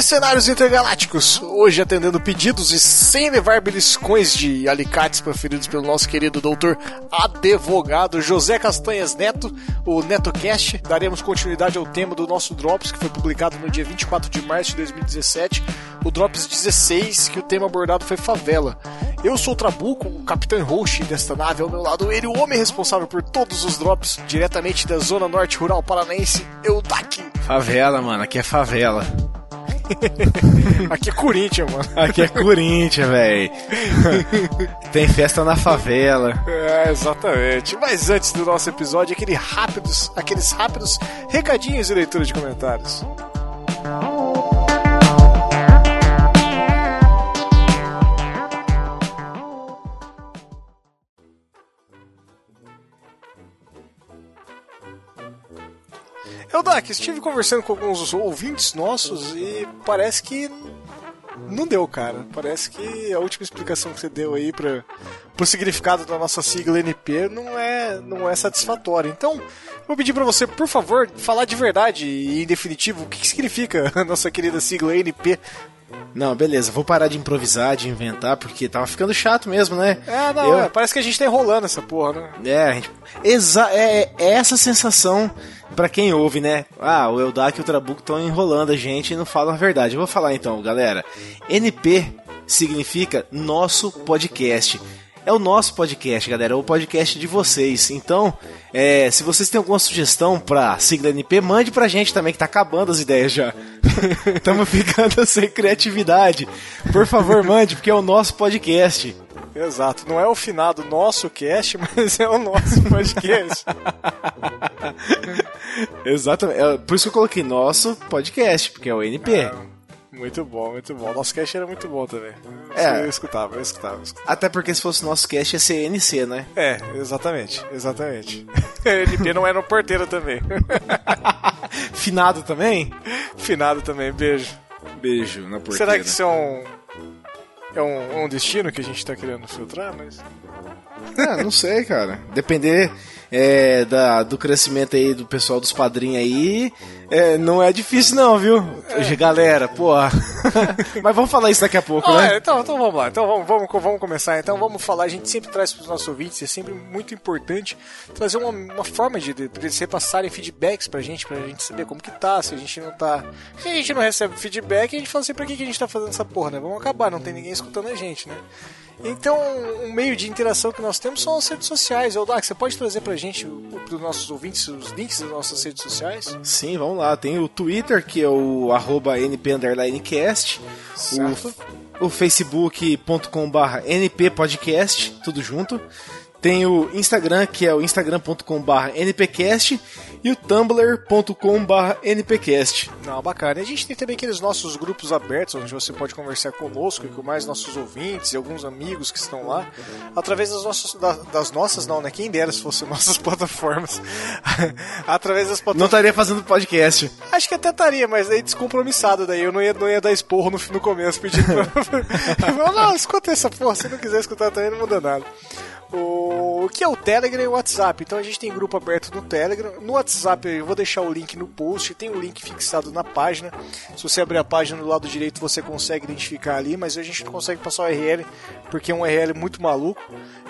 Mercenários Intergalácticos, hoje atendendo pedidos e sem levar beliscões de alicates preferidos pelo nosso querido doutor advogado José Castanhas Neto, o NetoCast. Daremos continuidade ao tema do nosso Drops, que foi publicado no dia 24 de março de 2017, o Drops 16, que o tema abordado foi favela. Eu sou o Trabuco, o capitão host desta nave, ao meu lado ele, o homem responsável por todos os drops, diretamente da zona norte rural paranaense, Eudak. Favela, mano, aqui é favela. Aqui é Corinthians, mano. Aqui é Corinthians, velho. Tem festa na favela. É, exatamente. Mas antes do nosso episódio, aquele rápidos, aqueles rápidos recadinhos e leitura de comentários. Eu, Dak, estive conversando com alguns ouvintes nossos e parece que não deu, cara. Parece que a última explicação que você deu aí para o significado da nossa sigla NP não é, não é satisfatória. Então, vou pedir para você, por favor, falar de verdade e em definitivo o que, que significa a nossa querida sigla NP não, beleza, vou parar de improvisar, de inventar, porque tava ficando chato mesmo, né? É, não, Eu... é, parece que a gente tá enrolando essa porra, né? É, a gente... Exa é, é essa sensação para quem ouve, né? Ah, o Eldak e o Trabuco estão enrolando a gente e não falam a verdade. Eu vou falar então, galera. NP significa nosso podcast. É o nosso podcast, galera, é o podcast de vocês. Então, é, se vocês têm alguma sugestão pra sigla NP, mande pra gente também, que tá acabando as ideias já. Estamos ficando sem criatividade. Por favor, mande, porque é o nosso podcast. Exato, não é o finado nosso cast, mas é o nosso podcast. Exatamente, é, por isso que eu coloquei nosso podcast, porque é o NP. É, muito bom, muito bom. Nosso cast era muito bom também. É. Eu escutava, eu escutava, eu escutava. Até porque se fosse nosso cast ia ser NC, né? É, exatamente, exatamente. NP não era no porteiro também. Finado também? Finado também, beijo. Beijo na porteira. Será que isso é um é um, um destino que a gente tá querendo filtrar, mas. Ah, não sei, cara. Depender é, da, do crescimento aí do pessoal dos padrinhos aí, é, não é difícil não, viu? É. Galera, pô. Mas vamos falar isso daqui a pouco, ah, né? É, então, então vamos lá. Então vamos, vamos, vamos começar. Então vamos falar. A gente sempre traz para os nossos ouvintes, é sempre muito importante trazer uma, uma forma de, de, de eles repassarem feedbacks pra gente, pra gente saber como que tá, se a gente não tá. Se a gente não recebe feedback, a gente fala assim, pra que, que a gente tá fazendo essa porra, né? Vamos acabar, não tem ninguém escutando a gente, né? Então, um meio de interação que nós temos são as redes sociais. Dax, você pode trazer pra gente, para os nossos ouvintes, os links das nossas redes sociais? Sim, vamos lá. Tem o Twitter, que é o arroba np_cast. O, o facebook.com.br nppodcast, tudo junto. Tem o Instagram, que é o instagram.com.br npcast e o tumblr.com.br npcast. Não, bacana. E a gente tem também aqueles nossos grupos abertos, onde você pode conversar conosco e com mais nossos ouvintes e alguns amigos que estão lá, através das nossas, das nossas não, né? Quem dera se fossem nossas plataformas. através das plataformas. Não estaria fazendo podcast. Acho que até estaria, mas aí descompromissado daí. Eu não ia, não ia dar esporro no, no começo pedindo pra... não, escuta essa porra. Se não quiser escutar também, não muda nada o que é o Telegram e o WhatsApp. Então a gente tem grupo aberto no Telegram. No WhatsApp eu vou deixar o link no post, tem o um link fixado na página. Se você abrir a página do lado direito você consegue identificar ali, mas a gente não consegue passar o URL porque é um URL muito maluco.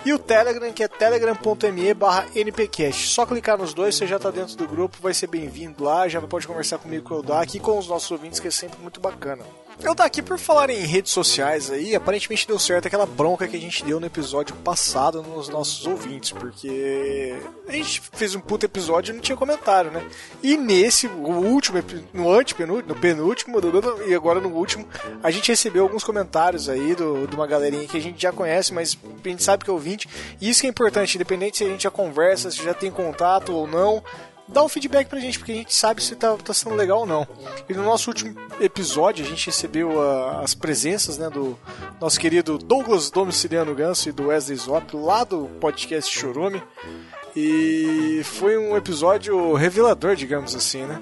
E o Telegram que é telegram.me barra npcast. Só clicar nos dois, você já está dentro do grupo, vai ser bem-vindo lá, já pode conversar comigo com o Eldak e com os nossos ouvintes, que é sempre muito bacana. Eu tá aqui por falar em redes sociais aí, aparentemente deu certo aquela bronca que a gente deu no episódio passado nos nossos ouvintes, porque a gente fez um puto episódio e não tinha comentário, né? E nesse, o último, no antepenúltimo, no penúltimo, e agora no último, a gente recebeu alguns comentários aí do, de uma galerinha que a gente já conhece, mas a gente sabe que é ouvinte, e isso que é importante, independente se a gente já conversa, se já tem contato ou não, dá um feedback pra gente, porque a gente sabe se tá, tá sendo legal ou não. E no nosso último episódio, a gente recebeu uh, as presenças né, do nosso querido Douglas Domiciliano Ganso e do Wesley Zop, lá do podcast Chorume. E foi um episódio revelador, digamos assim, né?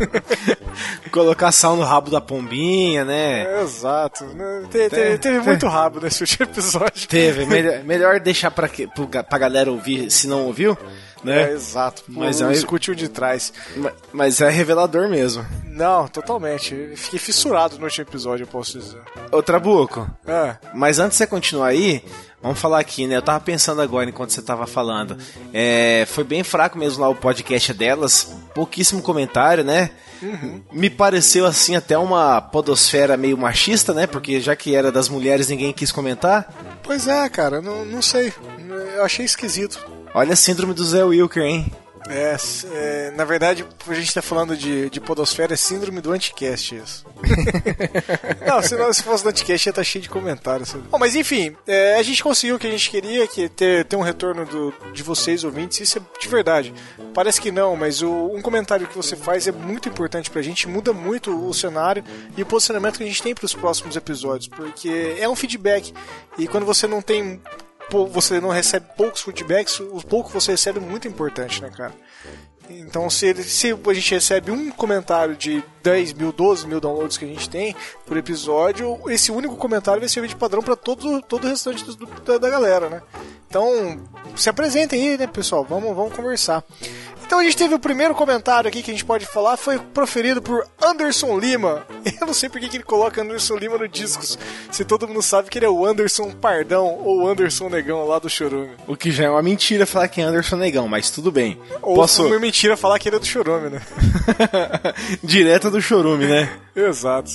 Colocar sal no rabo da pombinha, né? É, exato. Né? Te, te, teve muito rabo nesse último episódio. Teve. Melhor, melhor deixar pra, que, pra galera ouvir, se não ouviu, né? É, exato. Mas é um- escute o de trás. Ma- Mas é revelador mesmo. Não, totalmente. Fiquei fissurado no último episódio, eu posso dizer. Ô, Trabuco, É, mas antes de você continuar aí, vamos falar aqui, né? Eu tava pensando agora enquanto você tava falando. É, foi bem fraco mesmo lá o podcast delas, pouquíssimo comentário, né? Me pareceu assim até uma podosfera meio machista, né? Porque já que era das mulheres, ninguém quis comentar. pois é, cara, não, não sei. Eu achei esquisito. Olha a síndrome do Zé Wilker, hein? É, é, na verdade, a gente tá falando de, de podosfera, é síndrome do anticast isso. não, se, não, se fosse do anticast ia estar cheio de comentários. sabe? Bom, mas enfim, é, a gente conseguiu o que a gente queria, que é ter, ter um retorno do, de vocês, ouvintes, isso é de verdade. Parece que não, mas o, um comentário que você faz é muito importante pra gente, muda muito o cenário e o posicionamento que a gente tem pros próximos episódios, porque é um feedback, e quando você não tem você não recebe poucos feedbacks, o pouco que você recebe é muito importante, né, cara? Então, se, ele- se a gente recebe um comentário de 10 mil, 12 mil downloads que a gente tem por episódio, esse único comentário vai servir de padrão para todo, todo o restante do- da, da galera, né? Então, se apresentem aí, né, pessoal? Vamos, vamos conversar. Então a gente teve o primeiro comentário aqui que a gente pode falar, foi proferido por Anderson Lima. Eu não sei por que que ele coloca Anderson Lima no discos, se todo mundo sabe que ele é o Anderson Pardão ou Anderson Negão lá do Chorume. O que já é uma mentira falar que é Anderson Negão, mas tudo bem. Ou Posso. uma mentira falar que ele é do Chorume, né? Direto do chorume, né? Exato.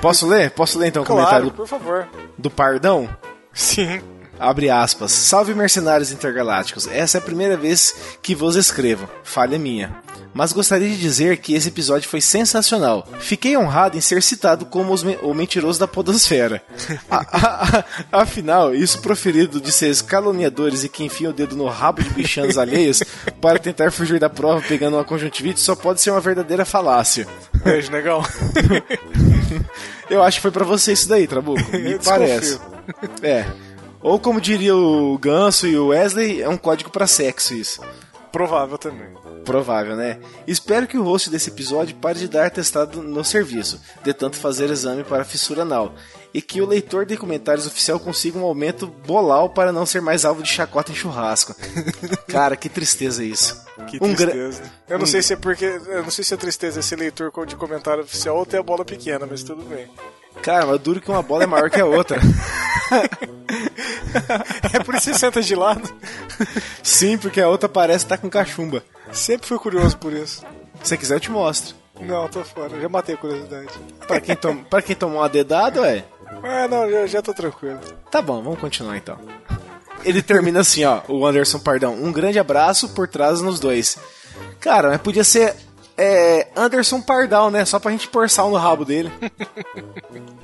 Posso ler? Posso ler então o Claro, comentário do, por favor. do Pardão? Sim. Abre aspas. Salve mercenários intergalácticos. Essa é a primeira vez que vos escrevo. Falha minha. Mas gostaria de dizer que esse episódio foi sensacional. Fiquei honrado em ser citado como me- o mentiroso da podosfera. A- a- a- afinal, isso proferido de seres caluniadores e que enfiam o dedo no rabo de bichanos alheios para tentar fugir da prova pegando uma conjuntivite só pode ser uma verdadeira falácia. Beijo, negão. Eu acho que foi pra você isso daí, Trabuco. Me parece. É. Ou como diria o Ganso e o Wesley, é um código pra sexo isso. Provável também. Provável, né? Espero que o host desse episódio pare de dar testado no serviço, de tanto fazer exame para fissura anal, e que o leitor de comentários oficial consiga um aumento bolal para não ser mais alvo de chacota em churrasco. Cara, que tristeza isso. Que Um gra- tristeza. Eu não sei se é porque. Eu não sei se a tristeza é ser leitor de comentário oficial ou ter a bola pequena, mas tudo bem. Cara, mas duro que uma bola é maior que a outra. É por isso que você senta de lado. Sim, porque a outra parece estar com cachumba. Sempre fui curioso por isso. Se você quiser, eu te mostro. Não, tô fora. Já matei a curiosidade. Pra quem, tom... pra quem tomou uma dedada, ué. Ah, não, já, já tô tranquilo. Tá bom, vamos continuar então. Ele termina assim, ó, o Anderson Pardão. Um grande abraço por trás nos dois. Cara, mas podia ser é, Anderson Pardal, né? Só pra gente pôr sal no rabo dele.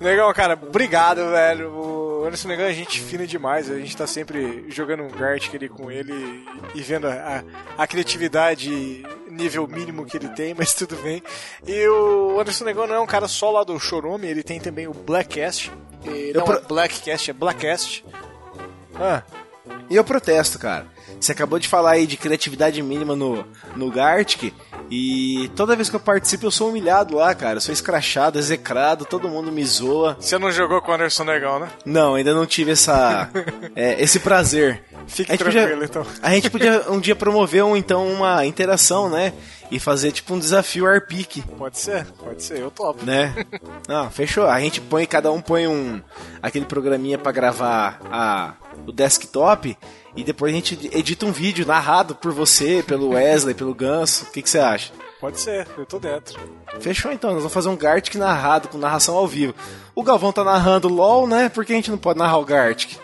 Legal, cara. Obrigado, velho. O Anderson Negão é gente fina demais. A gente tá sempre jogando um Gartic ali com ele e vendo a, a criatividade nível mínimo que ele tem, mas tudo bem. E o Anderson Negão não é um cara só lá do Chorume, ele tem também o Blackcast. E não pro- é Blackcast, é Blackcast. Ah, E eu protesto, cara. Você acabou de falar aí de criatividade mínima no, no Gartic. E toda vez que eu participo eu sou humilhado lá, cara. Eu sou escrachado, execrado, todo mundo me zoa. você não jogou com o Anderson Negão, né? Não, ainda não tive essa, é, esse prazer. Fique tranquilo, podia- então. A gente podia um dia promover um, então uma interação, né? E fazer tipo um desafio ARPIC, Pode ser, pode ser, eu topo. né? Não, fechou. A gente põe, cada um põe um aquele programinha pra gravar a, o desktop e depois a gente edita um vídeo narrado por você, pelo Wesley, pelo Ganso. O que, que você acha? Pode ser, eu tô dentro. Fechou então, nós vamos fazer um Gartic narrado, com narração ao vivo. O Galvão tá narrando LOL, né? Por que a gente não pode narrar o Gartic?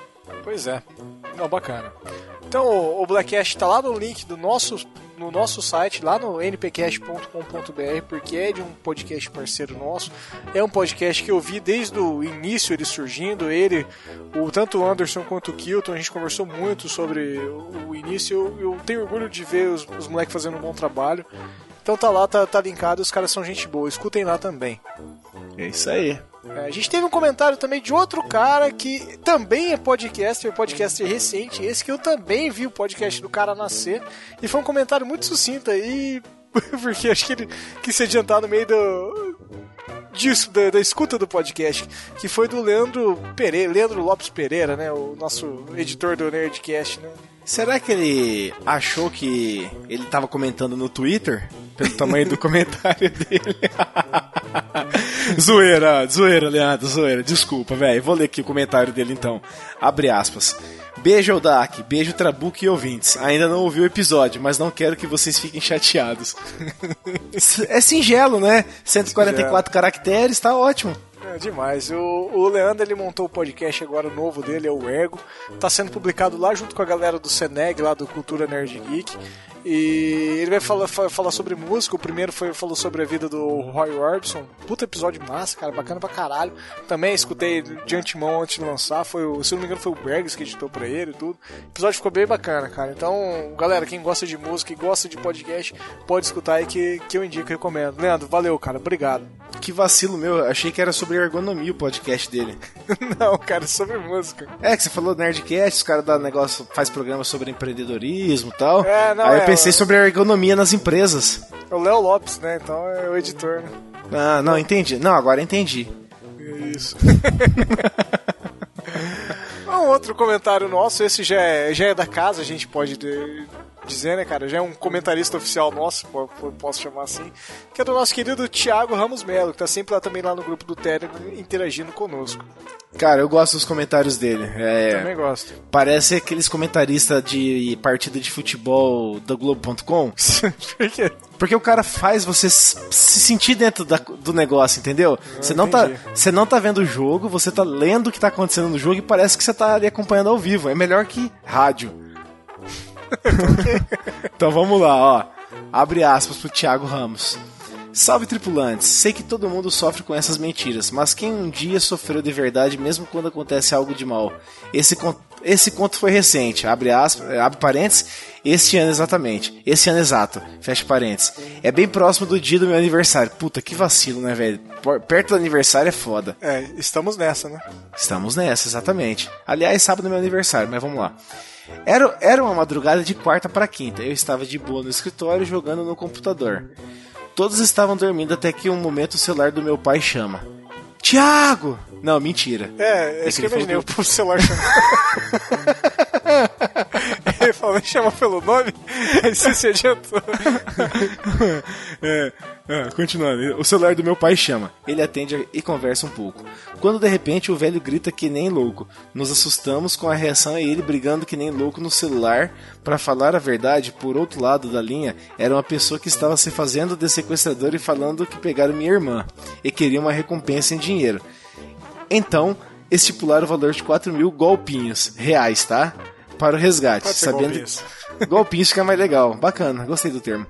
Pois é. Não, bacana. Então, o o Blackcast tá lá no link do nosso, no nosso site, lá no npcast.com.br, porque é de um podcast parceiro nosso. É um podcast que eu vi desde o início ele surgindo, ele, o, tanto o Anderson quanto o Kilton, a gente conversou muito sobre o, o início. Eu, eu tenho orgulho de ver os, os moleques fazendo um bom trabalho. Então tá lá, tá, tá linkado, os caras são gente boa, escutem lá também. É isso aí. É, a gente teve um comentário também de outro cara que também é podcaster, podcaster recente, esse que eu também vi o podcast do cara nascer, e foi um comentário muito sucinto aí. porque acho que ele quis se adiantar no meio do. Disso, da, da escuta do podcast, que foi do Leandro Pereira, Leandro Lopes Pereira, né? O nosso editor do Nerdcast, né? Será que ele achou que ele tava comentando no Twitter? Pelo tamanho do comentário dele. zoeira, zoeira, Leandro, zoeira. Desculpa, velho. Vou ler aqui o comentário dele então. Abre aspas. Beijo Eldak, beijo Trabuco e ouvintes. Ainda não ouvi o episódio, mas não quero que vocês fiquem chateados. é singelo, né? 144 singelo. caracteres, tá ótimo. É demais. O, o Leandro ele montou o podcast agora novo dele, é o Ergo. Tá sendo publicado lá junto com a galera do Seneg, lá do Cultura Nerd Geek. E ele vai falar, falar sobre música. O primeiro foi, falou sobre a vida do Roy Orbison. Puta episódio massa, cara, bacana pra caralho. Também escutei de antemão antes de lançar. Foi o, se não me engano, foi o Bergs que editou pra ele e tudo. O episódio ficou bem bacana, cara. Então, galera, quem gosta de música e gosta de podcast, pode escutar aí que, que eu indico e recomendo. Leandro, valeu, cara. Obrigado. Que vacilo meu, achei que era sobre ergonomia o podcast dele. não, cara, é sobre música. É, que você falou Nerdcast, os caras da negócio faz programa sobre empreendedorismo e tal. É, não, Aí é, eu pensei sobre a ergonomia nas empresas. É o Léo Lopes, né? Então é o editor, né? Ah, não, entendi. Não, agora entendi. Isso. um outro comentário nosso, esse já é, já é da casa, a gente pode dizer, né, cara? Já é um comentarista oficial nosso, posso chamar assim, que é do nosso querido Thiago Ramos Melo, que tá sempre lá também lá no grupo do Telegram interagindo conosco. Cara, eu gosto dos comentários dele. É, Também gosto. Parece aqueles comentaristas de partida de futebol da Globo.com. Por quê? Porque o cara faz você se sentir dentro da, do negócio, entendeu? Você não, tá, você não tá vendo o jogo, você tá lendo o que tá acontecendo no jogo e parece que você tá ali acompanhando ao vivo. É melhor que rádio. então vamos lá, ó. Abre aspas pro Thiago Ramos. Salve tripulantes! Sei que todo mundo sofre com essas mentiras, mas quem um dia sofreu de verdade mesmo quando acontece algo de mal? Esse, esse conto foi recente, abre, aspas, abre parênteses, este ano exatamente. Esse ano exato, fecha parênteses. É bem próximo do dia do meu aniversário. Puta, que vacilo, né, velho? Perto do aniversário é foda. É, estamos nessa, né? Estamos nessa, exatamente. Aliás, sábado é meu aniversário, mas vamos lá. Era, era uma madrugada de quarta para quinta. Eu estava de boa no escritório jogando no computador. Todos estavam dormindo até que um momento o celular do meu pai chama. Tiago! Não, mentira. É, é isso que eu imaginei, o celular chama. ele falou, chama pelo nome, aí você se adiantou. é, é, continuando. O celular do meu pai chama. Ele atende e conversa um pouco. Quando de repente o velho grita que nem louco. Nos assustamos com a reação e ele brigando que nem louco no celular. Para falar a verdade, por outro lado da linha, era uma pessoa que estava se fazendo de sequestrador e falando que pegaram minha irmã e queria uma recompensa em dinheiro. Então, estipularam o valor de 4 mil golpinhos reais, tá? Para o resgate. sabendo golpinhos. golpinhos fica mais legal. Bacana, gostei do termo.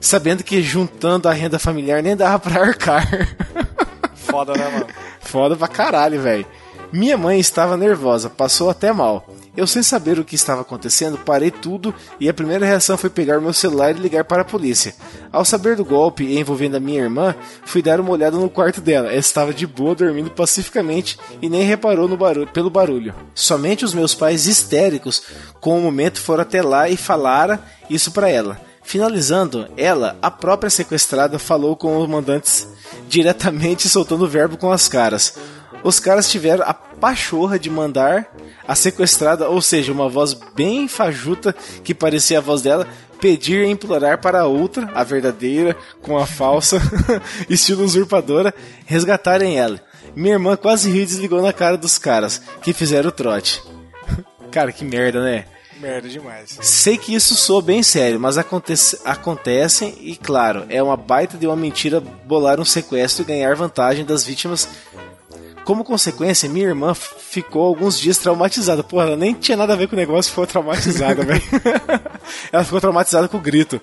Sabendo que juntando a renda familiar nem dava pra arcar. Foda, né, mano? Foda pra caralho, velho. Minha mãe estava nervosa, passou até mal. Eu, sem saber o que estava acontecendo, parei tudo e a primeira reação foi pegar meu celular e ligar para a polícia. Ao saber do golpe envolvendo a minha irmã, fui dar uma olhada no quarto dela. Ela estava de boa, dormindo pacificamente e nem reparou no barulho, pelo barulho. Somente os meus pais histéricos, com o momento, foram até lá e falaram isso para ela. Finalizando, ela, a própria sequestrada, falou com os mandantes diretamente soltando o verbo com as caras os caras tiveram a pachorra de mandar a sequestrada, ou seja, uma voz bem fajuta que parecia a voz dela, pedir e implorar para a outra, a verdadeira, com a falsa, estilo usurpadora, resgatarem ela. Minha irmã quase riu e desligou na cara dos caras, que fizeram o trote. cara, que merda, né? Merda demais. Sei que isso soa bem sério, mas acontece, acontecem e, claro, é uma baita de uma mentira bolar um sequestro e ganhar vantagem das vítimas como consequência, minha irmã ficou alguns dias traumatizada. Porra, ela nem tinha nada a ver com o negócio, ficou traumatizada, velho. ela ficou traumatizada com o grito.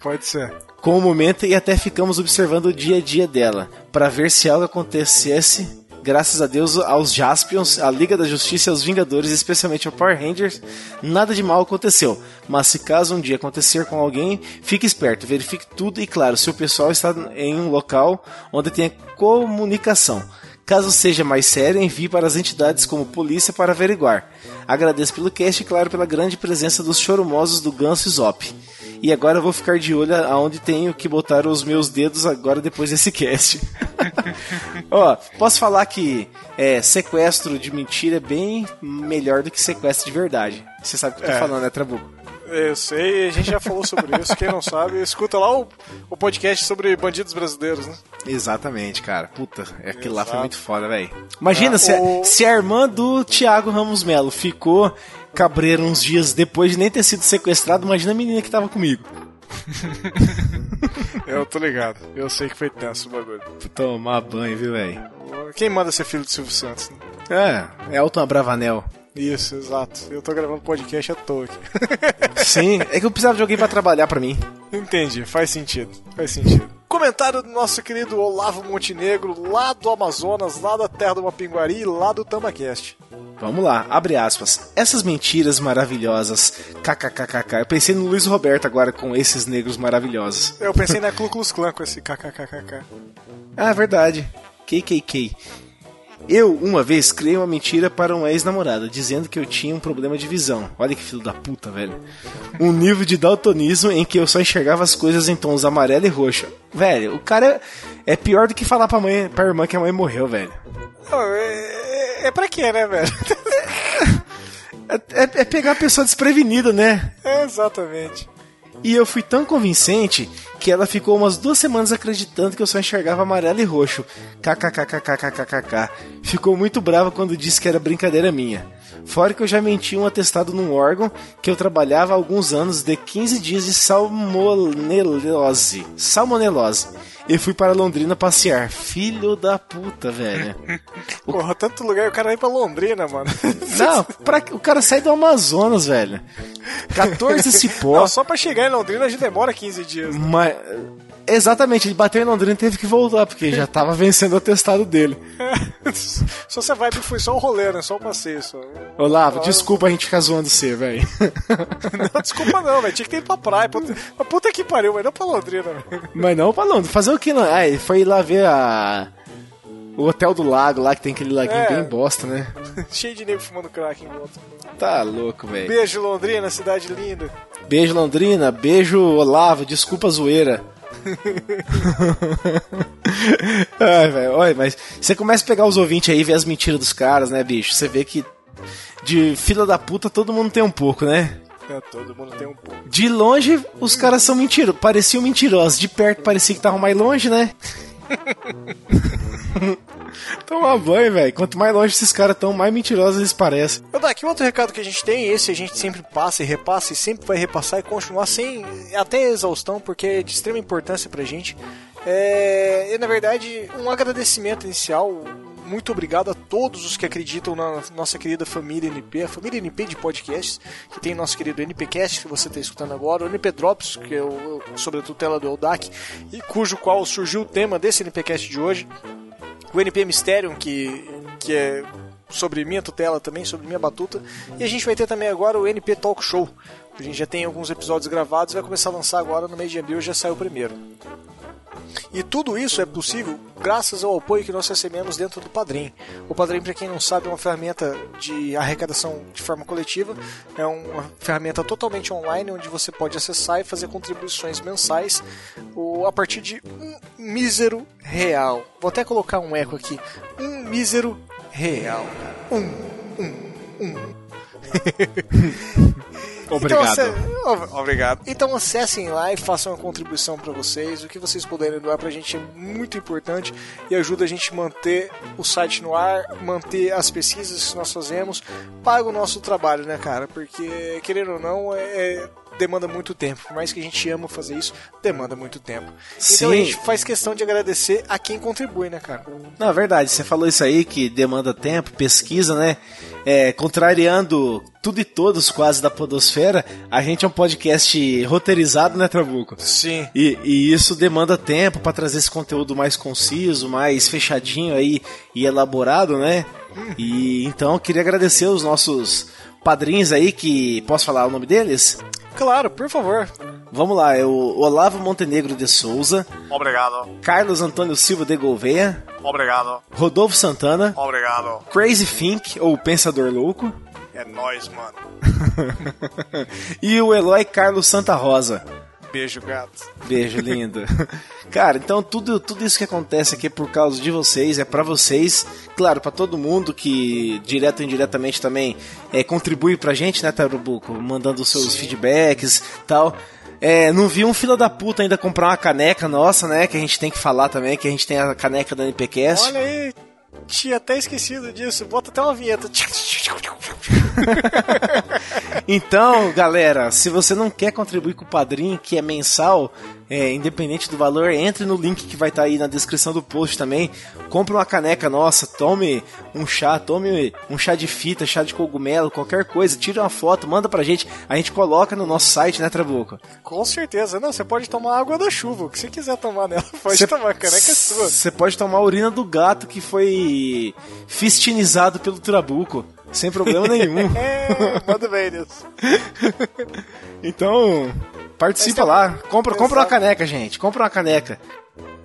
Pode ser. Com o momento e até ficamos observando o dia a dia dela, para ver se algo acontecesse. Graças a Deus, aos Jaspions, à Liga da Justiça e aos Vingadores, especialmente ao Power Rangers, nada de mal aconteceu. Mas se caso um dia acontecer com alguém, fique esperto, verifique tudo e, claro, se o pessoal está em um local onde tenha comunicação. Caso seja mais sério, envie para as entidades como polícia para averiguar. Agradeço pelo cast e, claro, pela grande presença dos chorumosos do Ganso e Zop. E agora eu vou ficar de olho aonde tenho que botar os meus dedos agora depois desse cast. Ó, posso falar que é, sequestro de mentira é bem melhor do que sequestro de verdade. Você sabe o que eu tô É. falando, né, Trabuco? Eu sei, a gente já falou sobre isso. Quem não sabe, escuta lá o, o podcast sobre bandidos brasileiros, né? Exatamente, cara. Puta, aquilo lá foi Exato. muito foda, velho. Imagina Ah, se, a- o- se a irmã do Thiago Ramos Melo ficou cabreira uns dias depois de nem ter sido sequestrado, imagina a menina que tava comigo. Eu tô ligado. Eu sei que foi tenso o bagulho. Tomar banho, viu, velho? Quem manda ser filho do Silvio Santos? Né? É, Elton Abravanel. Isso, exato. Eu tô gravando podcast à toa aqui. Sim, é que eu precisava de alguém pra trabalhar pra mim. Entendi, faz sentido. Faz sentido. Comentário do nosso querido Olavo Montenegro, lá do Amazonas, lá da terra do Mapinguari, lá do Tambacast. Vamos lá, abre aspas. Essas mentiras maravilhosas, kkkk. Eu pensei no Luiz Roberto agora com esses negros maravilhosos. Eu pensei na Ku Klux Klan com esse kkkk. Ah, verdade. KKK. Eu, uma vez, criei uma mentira para uma ex-namorada, dizendo que eu tinha um problema de visão. Olha que filho da puta, velho. Um nível de daltonismo em que eu só enxergava as coisas em tons amarelo e roxo. Velho, o cara é, é pior do que falar pra, mãe, pra irmã que a mãe morreu, velho. Não, é, é, é pra quê, né, velho? É, é- é pegar a pessoa desprevenida, né? É, exatamente. E eu fui tão convincente que ela ficou umas duas semanas acreditando que eu só enxergava amarelo e roxo. KKKKKKKK. Ficou muito brava quando disse que era brincadeira minha. Fora que eu já menti um atestado num órgão que eu trabalhava há alguns anos de 15 dias de salmonelose. Salmonelose. E fui para Londrina passear. Filho da puta, velho. Porra, tanto lugar, o cara vai pra Londrina, mano. Não, pra, o cara sai do Amazonas, velho. 14 cipó. Não, só pra chegar em Londrina a gente demora 15 dias. né? Mas, exatamente, ele bateu em Londrina e teve que voltar, porque já tava vencendo o atestado dele. só você vai, foi só um rolê, né? Só um passeio. Só. Olavo, desculpa a gente ficar zoando você, velho. Não, desculpa não, velho. Tinha que ter ido pra praia. Puta, puta que pariu, mas não pra Londrina, velho. Mas não pra Londres. Fazer o que não? Ah, ele foi lá ver a. O Hotel do Lago lá, que tem aquele laguinho É. bem bosta, né? Cheio de nego fumando crack em volta. Tá louco, velho. Beijo, Londrina, cidade linda. Beijo, Londrina. Beijo, Olavo. Desculpa a zoeira. Ai, velho. Olha, mas você começa a pegar os ouvintes aí e ver as mentiras dos caras, né, bicho? Você vê que de fila da puta todo mundo tem um pouco, né? É, todo mundo tem um pouco. De longe, os caras são mentirosos. Pareciam mentirosos. De perto, parecia que estavam mais longe, né? Toma banho, velho. Quanto mais longe esses caras estão, mais mentirosos eles parecem. Eu daqui outro recado que a gente tem, esse a gente sempre passa e repassa e sempre vai repassar e continuar sem até exaustão, porque é de extrema importância pra gente. É, na verdade, um agradecimento inicial. Muito obrigado a todos os que acreditam na nossa querida família NP, a família NP de podcasts, que tem nosso querido NPcast, que você está escutando agora, o NP Drops, que é o, sobre a tutela do Eldac, e cujo qual surgiu o tema desse NPcast de hoje o NP Mysterium, que, que é sobre minha tutela também, sobre minha batuta. E a gente vai ter também agora o NP Talk Show. A gente já tem alguns episódios gravados, vai começar a lançar agora no mês de abril, já saiu o primeiro. E tudo isso é possível graças ao apoio que nós recebemos dentro do Padrim. O Padrim, para quem não sabe, é uma ferramenta de arrecadação de forma coletiva. É uma ferramenta totalmente online onde você pode acessar e fazer contribuições mensais a partir de um mísero real. Vou até colocar um eco aqui. Um mísero real. Um, um, um. Obrigado. Então, Ob- Obrigado. Então acessem lá e façam uma contribuição para vocês. O que vocês puderem doar pra gente é muito importante e ajuda a gente manter o site no ar, manter as pesquisas que nós fazemos, paga o nosso trabalho, né, cara? Porque, querendo ou não, é, é- demanda muito tempo. Por mais que a gente ama fazer isso, demanda muito tempo. Então a Sim. gente faz questão de agradecer a quem contribui, né, cara? Na verdade, você falou isso aí que demanda tempo, pesquisa, né? É, contrariando tudo e todos quase da podosfera, a gente é um podcast roteirizado, né, Trabuco? Sim. E, e isso demanda tempo para trazer esse conteúdo mais conciso, mais fechadinho aí e elaborado, né? E então eu queria agradecer os nossos padrinhos aí que posso falar o nome deles? Claro, por favor. Vamos lá, é o Olavo Montenegro de Souza, Obrigado. Carlos Antônio Silva de Gouveia, Obrigado. Rodolfo Santana, Obrigado. Crazy Fink ou Pensador Louco É nóis, mano. e o Eloy Carlos Santa Rosa. Beijo, gato. Beijo, lindo. Cara, então tudo, tudo isso que acontece aqui é por causa de vocês, é para vocês, claro, para todo mundo que direto ou indiretamente também é, contribui pra gente, né, Tarubuco? Mandando seus Sim. feedbacks tal. É, não vi um fila da puta ainda comprar uma caneca nossa, né? Que a gente tem que falar também, que a gente tem a caneca da NPcast. Olha aí, tinha até esquecido disso. Bota até uma vinheta. então, galera, se você não quer contribuir com o padrinho, que é mensal, é, independente do valor, entre no link que vai estar tá aí na descrição do post também. Compre uma caneca nossa, tome um chá, tome um chá de fita, chá de cogumelo, qualquer coisa, tire uma foto, manda pra gente, a gente coloca no nosso site, né, Trabuco? Com certeza, não, você pode tomar água da chuva, o que você quiser tomar nela, pode cê, tomar, a caneca é sua. Você pode tomar a urina do gato que foi fistinizado pelo Trabuco. Sem problema nenhum. é, manda bem nisso. então, participa lá. Compra, compra uma caneca, gente. Compra uma caneca.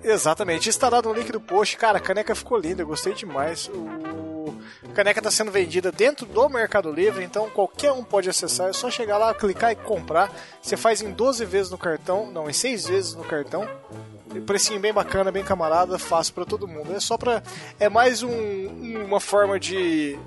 Exatamente. Estará no link do post. Cara, a caneca ficou linda, eu gostei demais. O... A caneca está sendo vendida dentro do Mercado Livre, então qualquer um pode acessar. É só chegar lá, clicar e comprar. Você faz em 12 vezes no cartão, não, em 6 vezes no cartão. Precinho bem bacana, bem camarada, fácil para todo mundo. É só para é mais um, uma forma de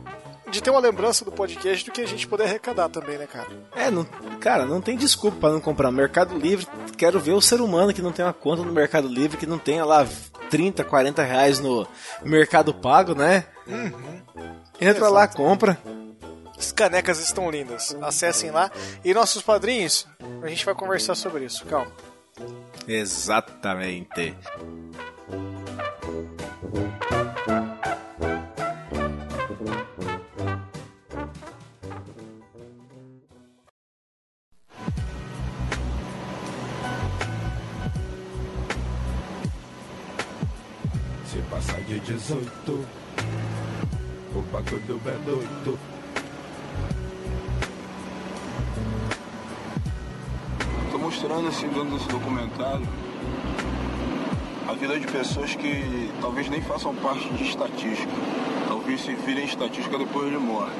de ter uma lembrança do podcast do que a gente poder arrecadar também, né, cara? É, não, cara, não tem desculpa para não comprar. Mercado Livre, quero ver o ser humano que não tem uma conta no Mercado Livre, que não tenha lá 30, 40 reais no Mercado Pago, né? Uhum. Entra Exato. lá, compra. As canecas estão lindas. Acessem lá. E nossos padrinhos, a gente vai conversar sobre isso. Calma. Exatamente. 18, o bagulho é doido. Tô mostrando assim dentro desse documentário a vida de pessoas que talvez nem façam parte de estatística, talvez se virem estatística depois de mortes.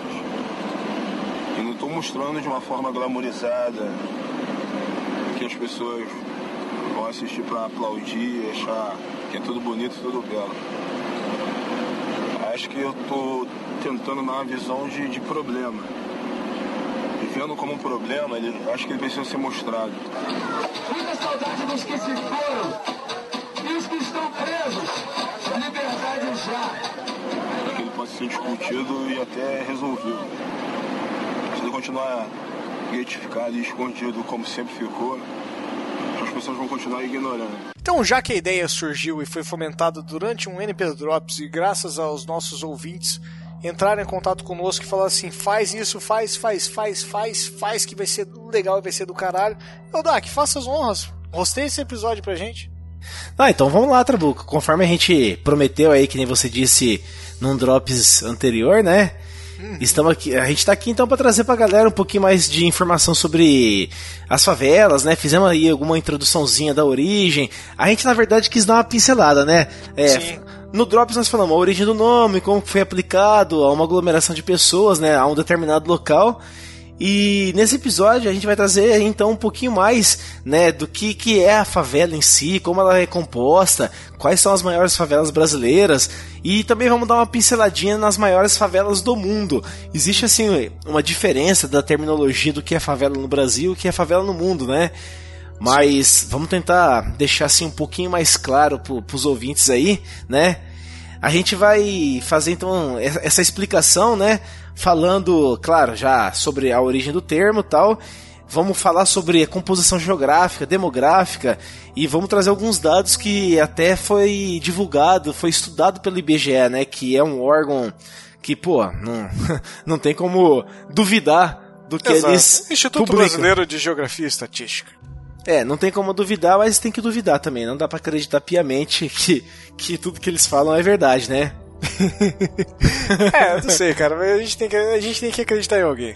E não estou mostrando de uma forma glamorizada que as pessoas vão assistir para aplaudir, achar que é tudo bonito, tudo belo. Acho que eu tô tentando dar uma visão de, de problema. E vendo como um problema, ele, acho que ele precisa ser mostrado. Muita saudade dos que se foram e os que estão presos. Liberdade já. Que ele pode ser discutido e até resolvido. Se ele continuar gratificado e escondido como sempre ficou, as pessoas vão continuar ignorando. Então, já que a ideia surgiu e foi fomentada durante um NP Drops e graças aos nossos ouvintes entrarem em contato conosco e falar assim: faz isso, faz, faz, faz, faz, faz, que vai ser legal e vai ser do caralho. Eu, Dak, faça as honras. Gostei esse episódio pra gente. Ah, então vamos lá, Trabuco. Conforme a gente prometeu aí, que nem você disse num Drops anterior, né? Uhum. Estamos aqui, a gente está aqui então para trazer para a galera um pouquinho mais de informação sobre as favelas, né? Fizemos aí alguma introduçãozinha da origem. A gente na verdade quis dar uma pincelada, né? É, Sim. No Drops nós falamos a origem do nome, como foi aplicado a uma aglomeração de pessoas, né, a um determinado local. E nesse episódio a gente vai trazer então um pouquinho mais, né, do que, que é a favela em si, como ela é composta, quais são as maiores favelas brasileiras e também vamos dar uma pinceladinha nas maiores favelas do mundo. Existe assim uma diferença da terminologia do que é favela no Brasil e o que é favela no mundo, né? Mas vamos tentar deixar assim um pouquinho mais claro para os ouvintes aí, né? A gente vai fazer então essa explicação, né? Falando, claro, já sobre a origem do termo tal. Vamos falar sobre a composição geográfica, demográfica e vamos trazer alguns dados que até foi divulgado, foi estudado pelo IBGE, né? Que é um órgão que, pô, não, não tem como duvidar do que Exato. eles Instituto publicam. Brasileiro de Geografia e Estatística. É, não tem como duvidar, mas tem que duvidar também. Não dá para acreditar piamente que, que tudo que eles falam é verdade, né? é, não sei, cara, mas a gente tem que, a gente tem que acreditar em alguém.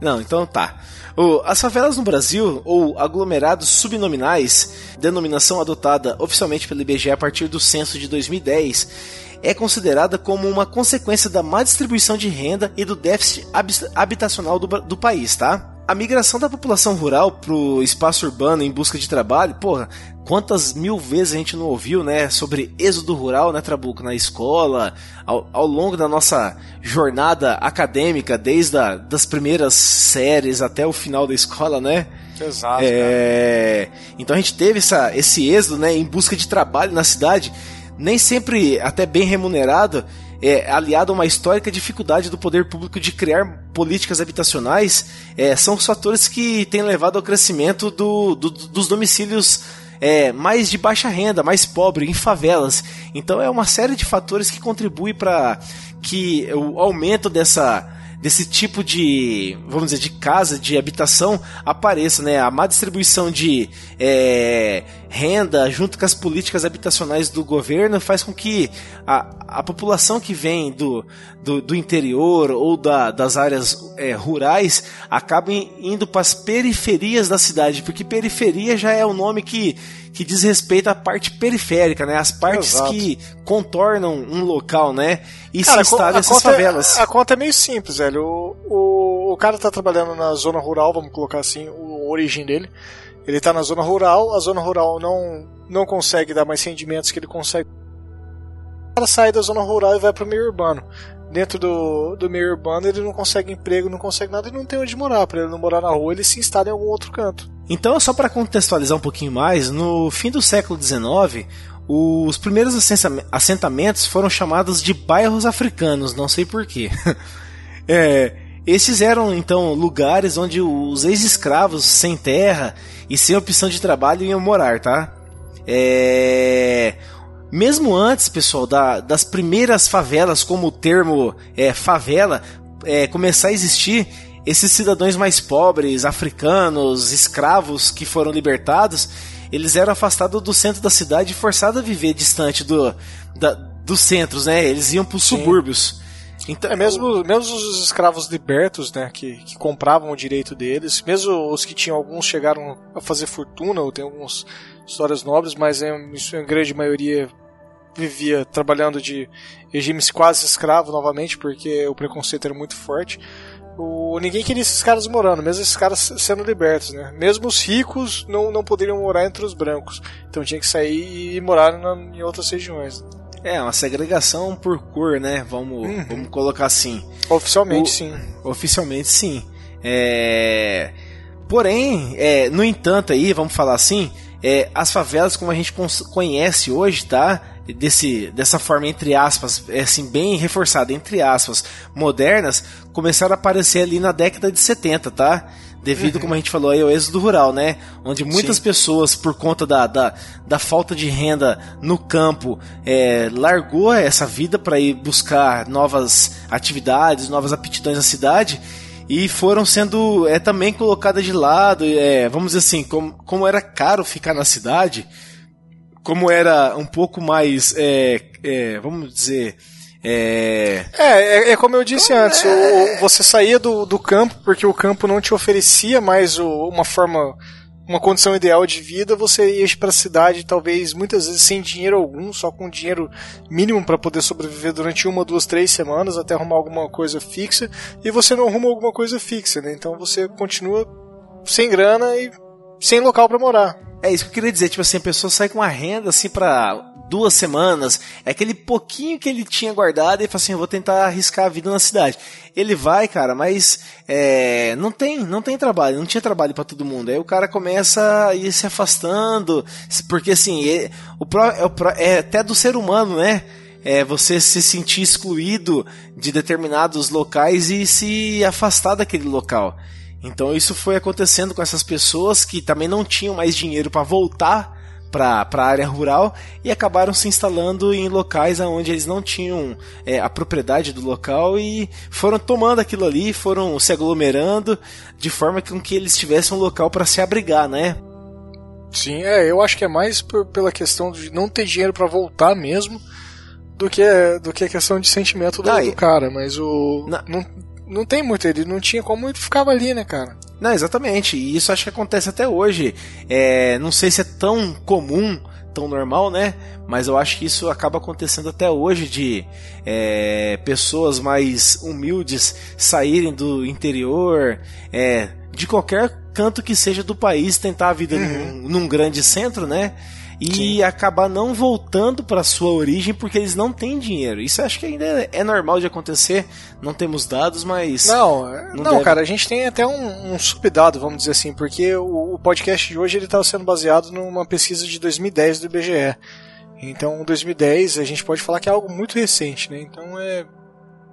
Não, então tá. As favelas no Brasil, ou aglomerados subnominais, denominação adotada oficialmente pelo IBGE a partir do censo de 2010, é considerada como uma consequência da má distribuição de renda e do déficit habitacional do, do país, tá? A migração da população rural pro espaço urbano em busca de trabalho, porra, quantas mil vezes a gente não ouviu, né, sobre êxodo rural, né, Trabuco, na escola, ao, ao longo da nossa jornada acadêmica, desde a, das primeiras séries até o final da escola, né? Exato. É... Então a gente teve essa, esse êxodo, né, em busca de trabalho na cidade, nem sempre até bem remunerado, é, aliado a uma histórica dificuldade do poder público de criar políticas habitacionais, é, são os fatores que têm levado ao crescimento do, do, dos domicílios é, mais de baixa renda, mais pobre, em favelas. Então é uma série de fatores que contribuem para que o aumento dessa desse tipo de, vamos dizer, de casa, de habitação apareça, né? A má distribuição de é, renda junto com as políticas habitacionais do governo faz com que a, a população que vem do, do, do interior ou da, das áreas é, rurais acabe indo para as periferias da cidade, porque periferia já é o nome que que diz respeito à parte periférica, né? As partes Exato. que contornam um local, né? E cara, se instalam essas é- favelas. É, a conta é meio simples, velho. O, o, o cara tá trabalhando na zona rural, vamos colocar assim, o, a origem dele. Ele tá na zona rural, a zona rural não, não consegue dar mais rendimentos que ele consegue. O cara sai da zona rural e vai pro meio urbano dentro do, do meio urbano ele não consegue emprego, não consegue nada e não tem onde morar. Para ele não morar na rua, ele se instala em algum outro canto. Então, só para contextualizar um pouquinho mais, no fim do século XIX, os primeiros assentamentos foram chamados de bairros africanos, não sei porquê. é, esses eram então lugares onde os ex-escravos sem terra e sem opção de trabalho iam morar, tá? É, mesmo antes, pessoal, da, das primeiras favelas, como o termo é, favela é, começar a existir, esses cidadãos mais pobres, africanos, escravos que foram libertados, eles eram afastados do centro da cidade e forçados a viver distante do, da, dos centros, né? Eles iam para os subúrbios. Então, é mesmo, mesmo os escravos libertos, né, que, que compravam o direito deles, mesmo os que tinham alguns chegaram a fazer fortuna, ou tem algumas histórias nobres, mas em, em grande maioria vivia trabalhando de regimes quase escravo novamente, porque o preconceito era muito forte. O, ninguém queria esses caras morando, mesmo esses caras sendo libertos, né? Mesmo os ricos não, não poderiam morar entre os brancos. Então tinha que sair e morar na, em outras regiões. É, uma segregação por cor, né? Vamos, uhum. vamos colocar assim. Oficialmente, o, sim. Oficialmente, sim. É... Porém, é, no entanto, aí, vamos falar assim, é, as favelas como a gente conhece hoje, tá? desse, dessa forma, entre aspas, é assim, bem reforçada, entre aspas, modernas, começaram a aparecer ali na década de 70, tá? Devido, uhum. como a gente falou aí, ao êxodo rural, né? Onde muitas Sim. pessoas, por conta da, da, da, falta de renda no campo, é, largou essa vida para ir buscar novas atividades, novas aptidões na cidade e foram sendo é, também colocadas de lado. É, vamos dizer assim, como, como era caro ficar na cidade, como era um pouco mais, é, é, vamos dizer, é... é... É, como eu disse então, antes, é... o, você saía do, do campo porque o campo não te oferecia mais o, uma forma, uma condição ideal de vida, você ia para a cidade, talvez muitas vezes sem dinheiro algum, só com dinheiro mínimo para poder sobreviver durante uma, duas, três semanas até arrumar alguma coisa fixa, e você não arruma alguma coisa fixa, né? Então você continua sem grana e sem local para morar. É isso que eu queria dizer, tipo assim, a pessoa sai com uma renda assim para duas semanas, é aquele pouquinho que ele tinha guardado e fala assim, eu vou tentar arriscar a vida na cidade. Ele vai, cara, mas é, não tem, não tem trabalho, não tinha trabalho para todo mundo. Aí o cara começa a ir se afastando, porque assim, é, o, é, é até do ser humano, né? É você se sentir excluído de determinados locais e se afastar daquele local. Então isso foi acontecendo com essas pessoas que também não tinham mais dinheiro para voltar para a área rural e acabaram se instalando em locais onde eles não tinham é, a propriedade do local e foram tomando aquilo ali, foram se aglomerando de forma com que eles tivessem um local para se abrigar, né? Sim, é, eu acho que é mais pela questão de não ter dinheiro para voltar mesmo do que do que a questão de sentimento do, do cara, mas o não, não tem muito, ele não tinha como ele ficava ali, né, cara? Não, exatamente. E isso acho que acontece até hoje. É, não sei se é tão comum tão normal, né? Mas eu acho que isso acaba acontecendo até hoje de é, pessoas mais humildes saírem do interior, é, de qualquer canto que seja do país, tentar a vida Uhum. num, num grande centro, né? E acabar não voltando para sua origem porque eles não têm dinheiro. Isso acho que ainda é normal de acontecer. Não temos dados, mas Não, é- Não não, deve. cara, a gente tem até um, um subdado, vamos dizer assim, porque o, o podcast de hoje ele está sendo baseado numa pesquisa de 2010 do IBGE. Então, 2010 a gente pode falar que é algo muito recente, né? Então é,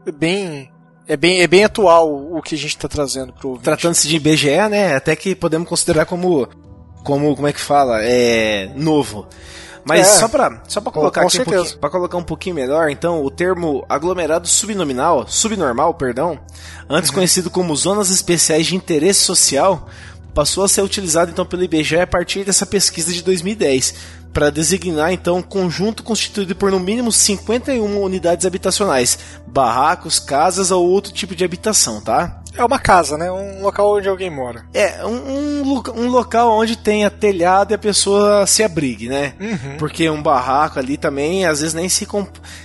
é bem é bem é bem atual o que a gente está trazendo pro ouvinte. tratando-se de IBGE, né? Até que podemos considerar como como como é que fala, é novo. Mas É. só pra só para Com- colocar com aqui um certeza. para colocar um pouquinho melhor, então o termo aglomerado subnominal, subnormal, perdão, antes Uhum. conhecido como zonas especiais de interesse social, passou a ser utilizado então pelo IBGE a partir dessa pesquisa de 2010 para designar então um conjunto constituído por no mínimo 51 unidades habitacionais, barracos, casas ou outro tipo de habitação, tá? É uma casa, né? Um local onde alguém mora. É, um, um, um local onde tenha telhado e a pessoa se abrigue, né? Uhum. Porque um barraco ali também, às vezes, nem se,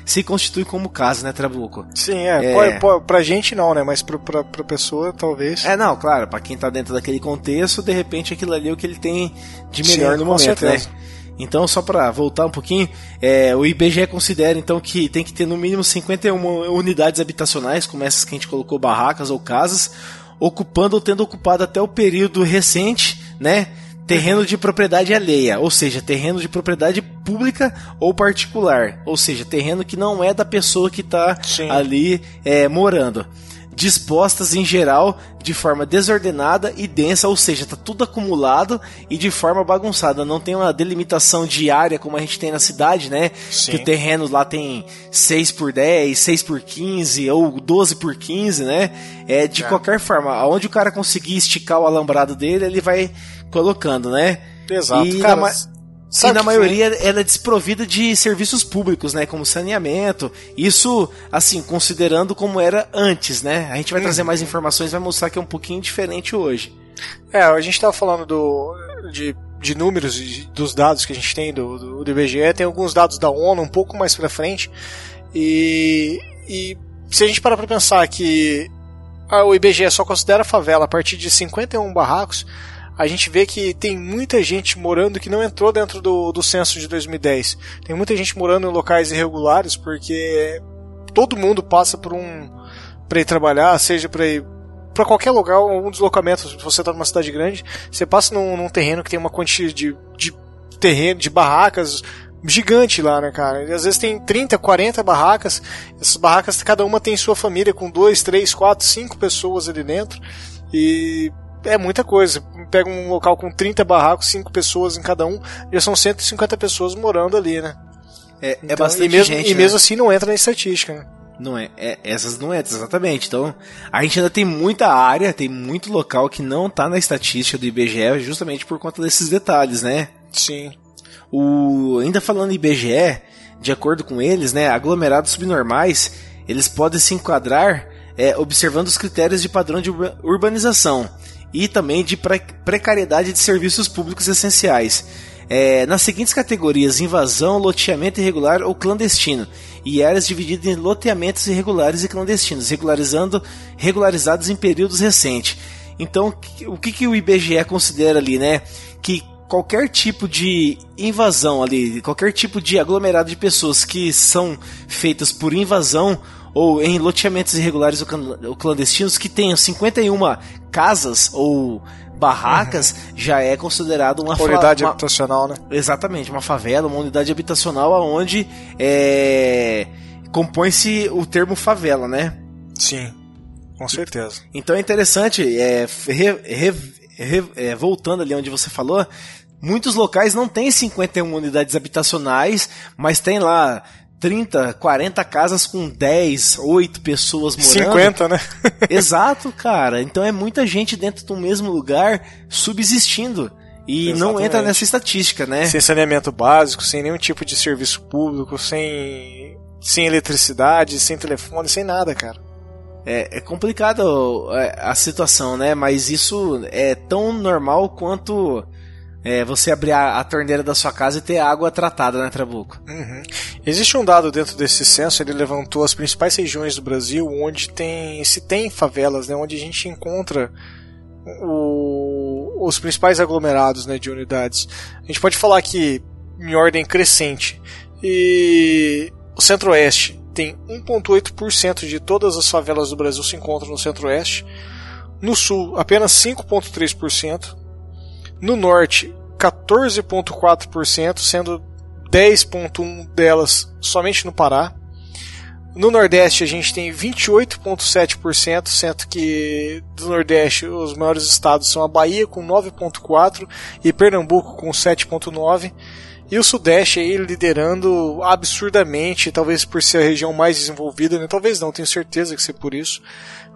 se constitui como casa, né, Trabuco? Sim, é. É. Pode, pode- pra gente não, né? Mas pro, pra, pra pessoa, talvez. É, não, claro, pra quem tá dentro daquele contexto, de repente aquilo ali é o que ele tem de Sim, melhor no com momento, certeza. né? Então, só pra voltar um pouquinho, é, o IBGE considera então que tem que ter no mínimo 51 unidades habitacionais, como essas que a gente colocou, barracas ou casas, ocupando ou tendo ocupado até o período recente, né? Terreno de propriedade alheia, ou seja, terreno de propriedade pública ou particular, ou seja, terreno que não é da pessoa que está ali é, morando dispostas em geral de forma desordenada e densa, ou seja, tá tudo acumulado e de forma bagunçada. Não tem uma delimitação de área como a gente tem na cidade, né? Sim. Que o terreno lá tem 6 por 10, 6 por 15 ou 12 por 15, né? É de qualquer forma, aonde o cara conseguir esticar o alambrado dele, ele vai colocando, né? Exato. E Cara, na sabe e na que- maioria ela é desprovida de serviços públicos, né? Como saneamento. Isso, assim, considerando como era antes, né? A gente vai Uhum. trazer mais informações, vai mostrar que é um pouquinho diferente hoje. É, a gente estava falando do, de, de números e dos dados que a gente tem do, do, do IBGE, tem alguns dados da ONU um pouco mais pra frente. E, e se a gente parar pra pensar que ah, o IBGE só considera favela a partir de 51 barracos, a gente vê que tem muita gente morando que não entrou dentro do, do censo de 2010. Tem muita gente morando em locais irregulares porque todo mundo passa por um para ir trabalhar, seja para ir para qualquer lugar, um deslocamento, se você está numa cidade grande, você passa num, num terreno que tem uma quantidade de, de terreno, de barracas gigante lá, né, cara? Às vezes tem 30, 40 barracas, essas barracas, cada uma tem sua família com 2, 3, 4, 5 pessoas ali dentro, e é muita coisa. Pega um local com 30 barracos, 5 pessoas em cada um, já são 150 pessoas morando ali, né? É, é Então, bastante e mesmo, gente. e né? mesmo assim não entra na estatística, né? Não é, é, essas não entram, exatamente. Então, a gente ainda tem muita área, tem muito local que não tá na estatística do IBGE, justamente por conta desses detalhes, né? Sim. O, ainda falando em IBGE, de acordo com eles, né, aglomerados subnormais, eles podem se enquadrar é, observando os critérios de padrão de urba- urbanização e também de pre- precariedade de serviços públicos essenciais. É, nas seguintes categorias: invasão, loteamento irregular ou clandestino, e áreas divididas em loteamentos irregulares e clandestinos, regularizando regularizados em períodos recentes. Então, o que, que o IBGE considera ali, né? Que qualquer tipo de invasão ali, qualquer tipo de aglomerado de pessoas que são feitas por invasão ou em loteamentos irregulares ou clan- ou clandestinos que tenham 51 casas ou barracas, já é considerado uma fa- Unidade uma- habitacional, né? Exatamente, uma favela, uma unidade habitacional aonde é, compõe-se o termo favela, né? Sim. Com certeza. Então é interessante, é, re- re- re- é, voltando ali onde você falou, muitos locais não têm 51 unidades habitacionais, mas tem lá 30, 40 casas com 10, 8 pessoas morando. 50, né? Exato, cara. Então é muita gente dentro do mesmo lugar subsistindo. E não Exatamente. entra nessa estatística, né? sem saneamento básico, sem nenhum tipo de serviço público, sem, sem eletricidade, sem telefone, sem nada, cara. É, é complicado é, a situação, né? Mas isso é tão normal quanto é você abrir a, a torneira da sua casa e ter água tratada, né, Trabuco? Uhum. Existe um dado dentro desse censo, ele levantou as principais regiões do Brasil onde tem, se tem favelas, né, onde a gente encontra o, os principais aglomerados né, de unidades. A gente pode falar que em ordem crescente. E o Centro-Oeste tem 1,8% de todas as favelas do Brasil se encontram no Centro-Oeste. No Sul, apenas 5,3%. No Norte, 14,4%, sendo 10,1% delas somente no Pará. No Nordeste a gente tem 28,7%, sendo que do Nordeste os maiores estados são a Bahia com 9,4% e Pernambuco com 7,9%. E o Sudeste aí liderando absurdamente, talvez por ser a região mais desenvolvida, né? talvez não, tenho certeza que ser por isso,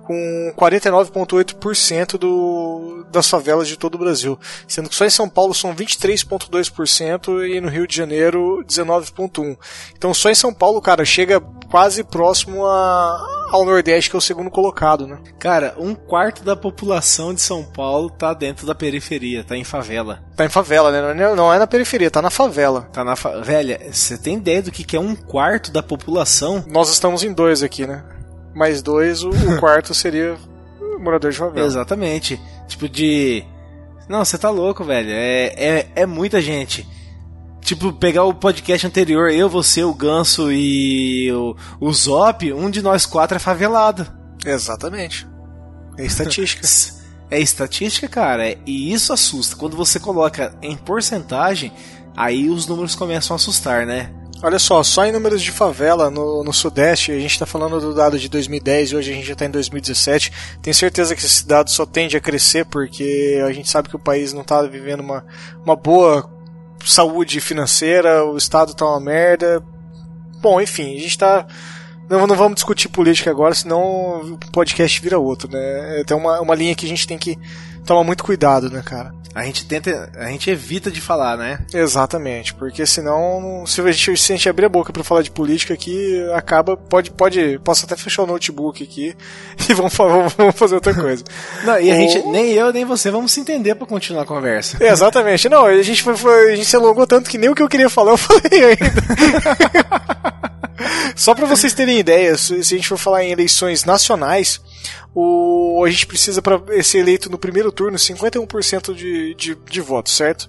com 49,8% do, das favelas de todo o Brasil, sendo que só em São Paulo são 23,2% e no Rio de Janeiro 19,1%. Então só em São Paulo, cara, chega quase próximo a, ao Nordeste, que é o segundo colocado, né? Cara, um quarto da população de São Paulo tá dentro da periferia, tá em favela. Tá em favela, né? Não é na periferia, tá na favela. Tá na fa... Velha, você tem ideia do que, que é um quarto da população? Nós estamos em dois aqui, né? Mais dois, o, o quarto seria morador de favela. Exatamente. Tipo de. Não, você tá louco, velho. É, é, é muita gente. Tipo, pegar o podcast anterior, eu, você, o Ganso e o, o Zop, um de nós quatro é favelado. Exatamente. É estatística. é estatística, cara. E isso assusta. Quando você coloca em porcentagem, aí os números começam a assustar, né? Olha só, só em números de favela no, no Sudeste, a gente está falando do dado de 2010 e hoje a gente já está em 2017. Tenho certeza que esse dado só tende a crescer porque a gente sabe que o país não está vivendo uma, uma boa saúde financeira, o Estado está uma merda. Bom, enfim, a gente está. Não, não vamos discutir política agora, senão o podcast vira outro, né? Tem uma, uma linha que a gente tem que tomar muito cuidado, né, cara? A gente tenta, a gente evita de falar, né? Exatamente, porque senão, se a gente, se a gente abrir a boca para falar de política aqui, acaba, pode, pode, posso até fechar o notebook aqui e vamos, vamos fazer outra coisa. Não, e a gente, nem eu nem você vamos se entender para continuar a conversa. Exatamente, não, a gente foi, foi, a gente se alongou tanto que nem o que eu queria falar eu falei ainda. Só para vocês terem ideia, se a gente for falar em eleições nacionais, o, a gente precisa para ser eleito no primeiro turno 51% de, de, de votos, certo?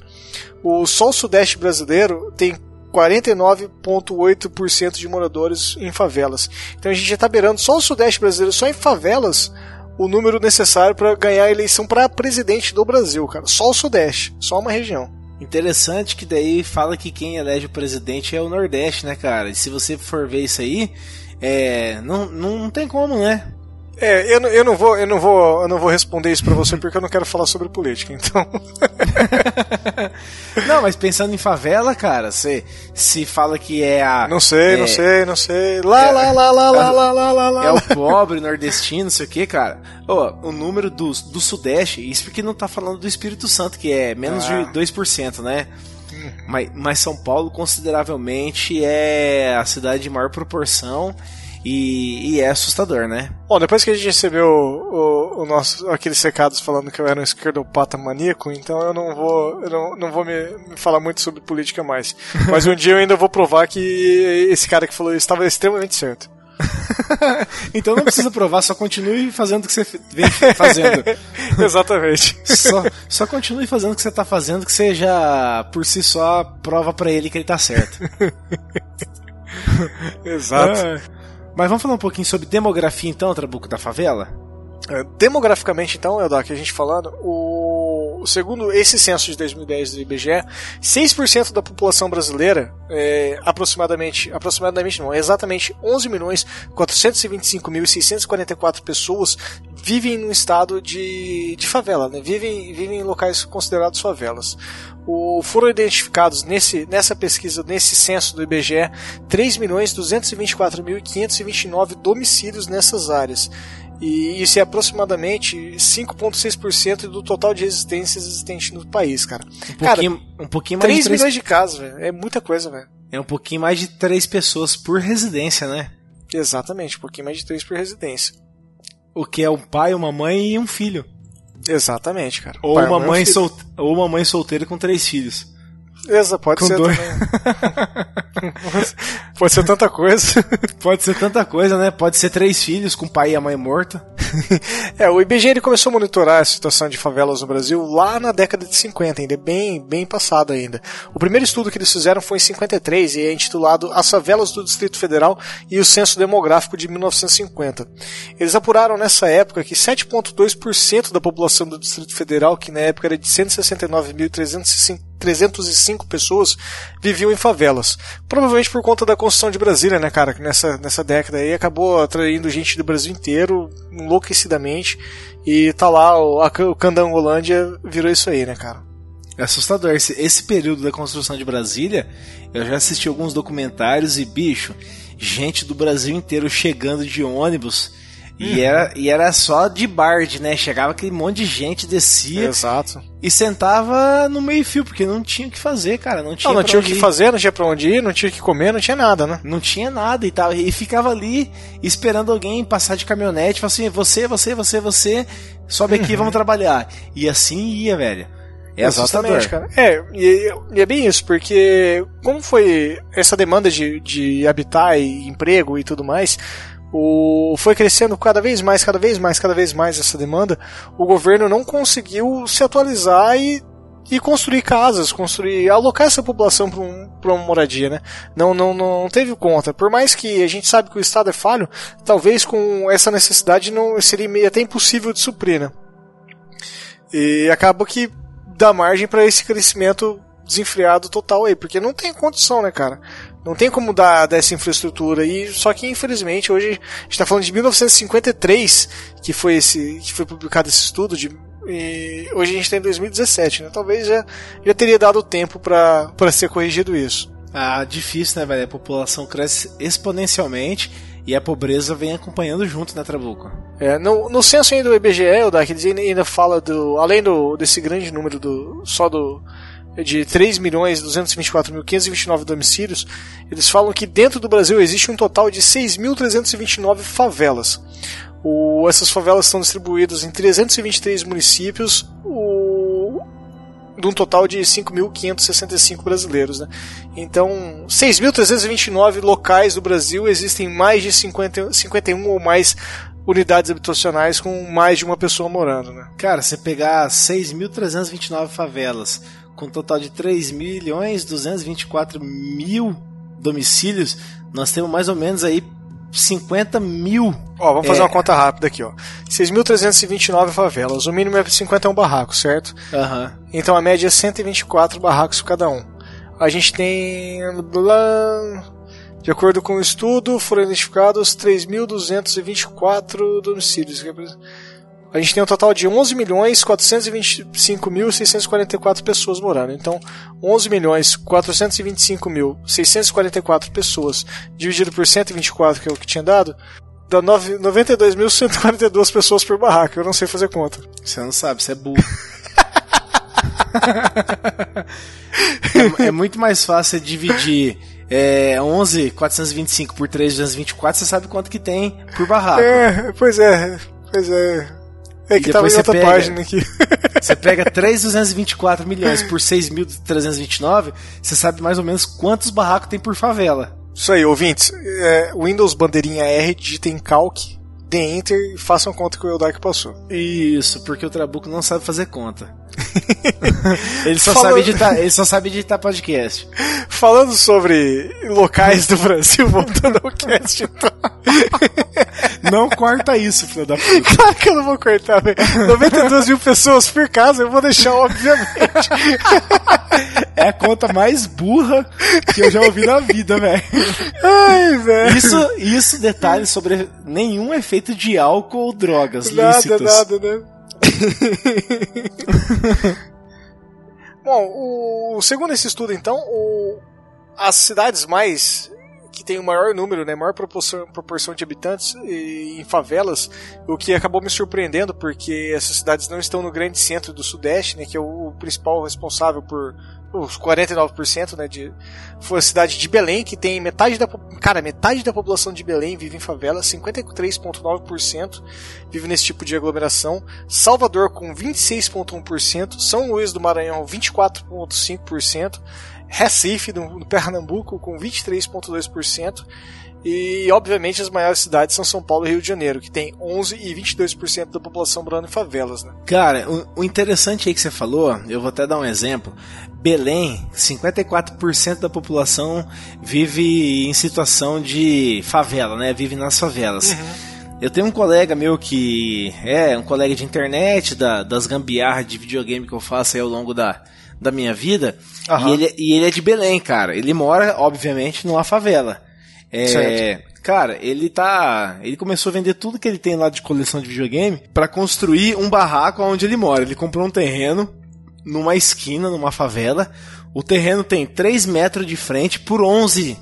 O só o Sudeste brasileiro tem 49,8% de moradores em favelas. Então a gente já está beirando só o Sudeste brasileiro, só em favelas, o número necessário para ganhar a eleição para presidente do Brasil, cara. Só o Sudeste, só uma região. Interessante que daí fala que quem elege o presidente é o Nordeste, né, cara? E se você for ver isso aí, é, não, não, não tem como, né? É, eu, não, eu não vou, eu não vou, eu não vou responder isso para você porque eu não quero falar sobre política, então. não, mas pensando em favela, cara, você se fala que é a Não sei, é, não sei, não sei. Lá, é, lá, lá, lá, lá, lá, lá, lá, lá. É o pobre nordestino, não sei o que, cara. Oh, o número do, do Sudeste, isso porque não tá falando do Espírito Santo, que é menos ah. de 2%, né? Uhum. Mas, mas São Paulo consideravelmente é a cidade de maior proporção e, e, é assustador, né? Bom, depois que a gente recebeu o, o, o nosso, aqueles recados falando que eu era um esquerdopata maníaco, então eu não vou, eu não, não vou me, me, falar muito sobre política mais. Mas um dia eu ainda vou provar que esse cara que falou isso estava extremamente certo. então não precisa provar, só continue fazendo o que você vem fazendo. Exatamente. Só, só continue fazendo o que você está fazendo, que você já por si só prova para ele que ele está certo. Exato. Ah. Mas vamos falar um pouquinho sobre demografia então, Trabuco da favela? É, demograficamente então, Eldak, a gente falando, o segundo esse censo de 2010 do IBGE, 6% da população brasileira, é, aproximadamente, aproximadamente não, exatamente 11 milhões 425.644 pessoas vivem no estado de, de favela, né? vivem, vivem em locais considerados favelas. O, foram identificados nesse, nessa pesquisa, nesse censo do IBGE, 3.224.529 domicílios nessas áreas. E isso é aproximadamente 5,6% do total de residências existentes no país, cara. Um pouquinho, cara, um pouquinho mais 3 de 3 milhões de casas, velho. É muita coisa, velho. É um pouquinho mais de 3 pessoas por residência, né? Exatamente, um pouquinho mais de 3 por residência. O que é um pai, uma mãe e um filho. Exatamente, cara. Ou Pai, uma, mãe, filho. sol... Ou uma mãe solteira com três filhos. Exa, pode Com ser dois. também. pode ser tanta coisa. Pode ser tanta coisa, né? Pode ser três filhos com o pai e a mãe morta. É, o IBGE ele começou a monitorar a situação de favelas no Brasil lá na década de 50, ainda bem, bem passado ainda. O primeiro estudo que eles fizeram foi em 53 e é intitulado As Favelas do Distrito Federal e o Censo Demográfico de 1950. Eles apuraram nessa época que 7,2% da população do Distrito Federal, que na época era de 169.305 pessoas, viviam em favelas. Provavelmente por conta da construção de Brasília, né, cara? Que nessa, nessa década aí acabou atraindo gente do Brasil inteiro, enlouquecidamente. E tá lá, o, o Candangolândia virou isso aí, né, cara? É assustador. Esse, esse período da construção de Brasília, eu já assisti alguns documentários e, bicho, gente do Brasil inteiro chegando de ônibus. E, era, e era só de barde, né? Chegava aquele monte de gente, descia Exato. e sentava no meio-fio, porque não tinha o que fazer, cara. Não tinha, Não, não tinha o que ir. fazer, não tinha pra onde ir, não tinha o que comer, não tinha nada, né? Não tinha nada e tal. E ficava ali esperando alguém passar de caminhonete. Falava assim: você, você, você, você, sobe aqui, vamos trabalhar. E assim ia, velho. É assustador. Exatamente, cara. É, e, e é bem isso, porque como foi essa demanda de, de habitar e emprego e tudo mais, o, foi crescendo cada vez mais, cada vez mais, cada vez mais essa demanda, o governo não conseguiu se atualizar e, e construir casas, construir, alocar essa população para um, uma moradia, né? Não, não, não teve conta. Por mais que a gente sabe que o Estado é falho, talvez com essa necessidade não seria meio até impossível de suprir, né? E acaba que dá margem para esse crescimento desenfreado total aí, porque não tem condição, né, cara? Não tem como dar dessa infraestrutura e só que infelizmente hoje a gente está falando de 1953 que foi esse que foi publicado esse estudo de e hoje a gente está em 2017, né? Talvez já, já teria dado tempo para ser corrigido isso. Ah, difícil, né, velho? A população cresce exponencialmente e a pobreza vem acompanhando junto, né, Trabuco? É, no, no censo ainda do IBGE, o eles ainda, ainda fala do. Além do, desse grande número do. só do. De 3.224.529 domicílios, eles falam que dentro do Brasil existe um total de 6.329 favelas. O, essas favelas estão distribuídas em 323 municípios, o, de um total de 5.565 brasileiros. Né? Então, 6.329 locais do Brasil existem mais de 50, 51 ou mais unidades habitacionais com mais de uma pessoa morando. Né? Cara, você pegar 6.329 favelas com um total de 3 milhões 224 mil domicílios, nós temos mais ou menos aí 50 mil. Ó, vamos fazer É. uma conta rápida aqui, ó. 6.329 favelas. O mínimo é 51 barracos, certo? Aham. Então a média é 124 barracos cada um. A gente tem. De acordo com o estudo, foram identificados 3.224 domicílios. A gente tem um total de 11.425.644 pessoas morando. Então, 11.425.644 pessoas dividido por 124, que é o que tinha dado, dá nove- 92.142 pessoas por barraco. Eu não sei fazer conta. Você não sabe, você é burro. é, é muito mais fácil dividir é, 11.425 por 3.224, você sabe quanto que tem por barraco. É, pois é, pois é. É que tava em outra pega- página aqui. Você pega 3.224 milhões por 6.329, você sabe mais ou menos quantos barracos tem por favela. Isso aí, ouvintes. É, Windows bandeirinha R, digitem calc, dê enter e façam conta que o Eldark passou. Isso, porque o Trabuco não sabe fazer conta. ele, só Falando- sabe editar, ele só sabe editar podcast. Falando sobre locais do Brasil, voltando ao cast, então. Não corta isso, filho da puta. Claro que eu não vou cortar, velho. 92 mil pessoas por casa, eu vou deixar, obviamente. É a conta mais burra que eu já ouvi na vida, velho. Ai, velho. Isso, isso detalhes sobre nenhum efeito de álcool ou drogas Nada, lícitas. nada, né? Bom, o, segundo esse estudo, então, o- as cidades mais que tem o maior número, né, maior proporção, proporção de habitantes e, em favelas, o que acabou me surpreendendo, porque essas cidades não estão no grande centro do Sudeste, né, que é o, o principal responsável por os 49%, né, de foi a cidade de Belém, que tem metade da cara, metade da população de Belém vive em favela, 53.9% vive nesse tipo de aglomeração. Salvador com 26.1%, São Luís do Maranhão 24.5%, Recife no Pernambuco com 23.2%. E, obviamente, as maiores cidades são São Paulo e Rio de Janeiro, que tem 11 e 22% da população morando em favelas, né? Cara, o, o, interessante aí que você falou, eu vou até dar um exemplo. Belém, 54% da população vive em situação de favela, né? Vive nas favelas. Uhum. Eu tenho um colega meu que é um colega de internet, da, das gambiarras de videogame que eu faço aí ao longo da, da minha vida. Uhum. E, ele, e ele é de Belém, cara. Ele mora, obviamente, numa favela. É, certo. Cara, ele tá. Ele começou a vender tudo que ele tem lá de coleção de videogame para construir um barraco onde ele mora. Ele comprou um terreno numa esquina, numa favela. O terreno tem 3 metros de frente por 11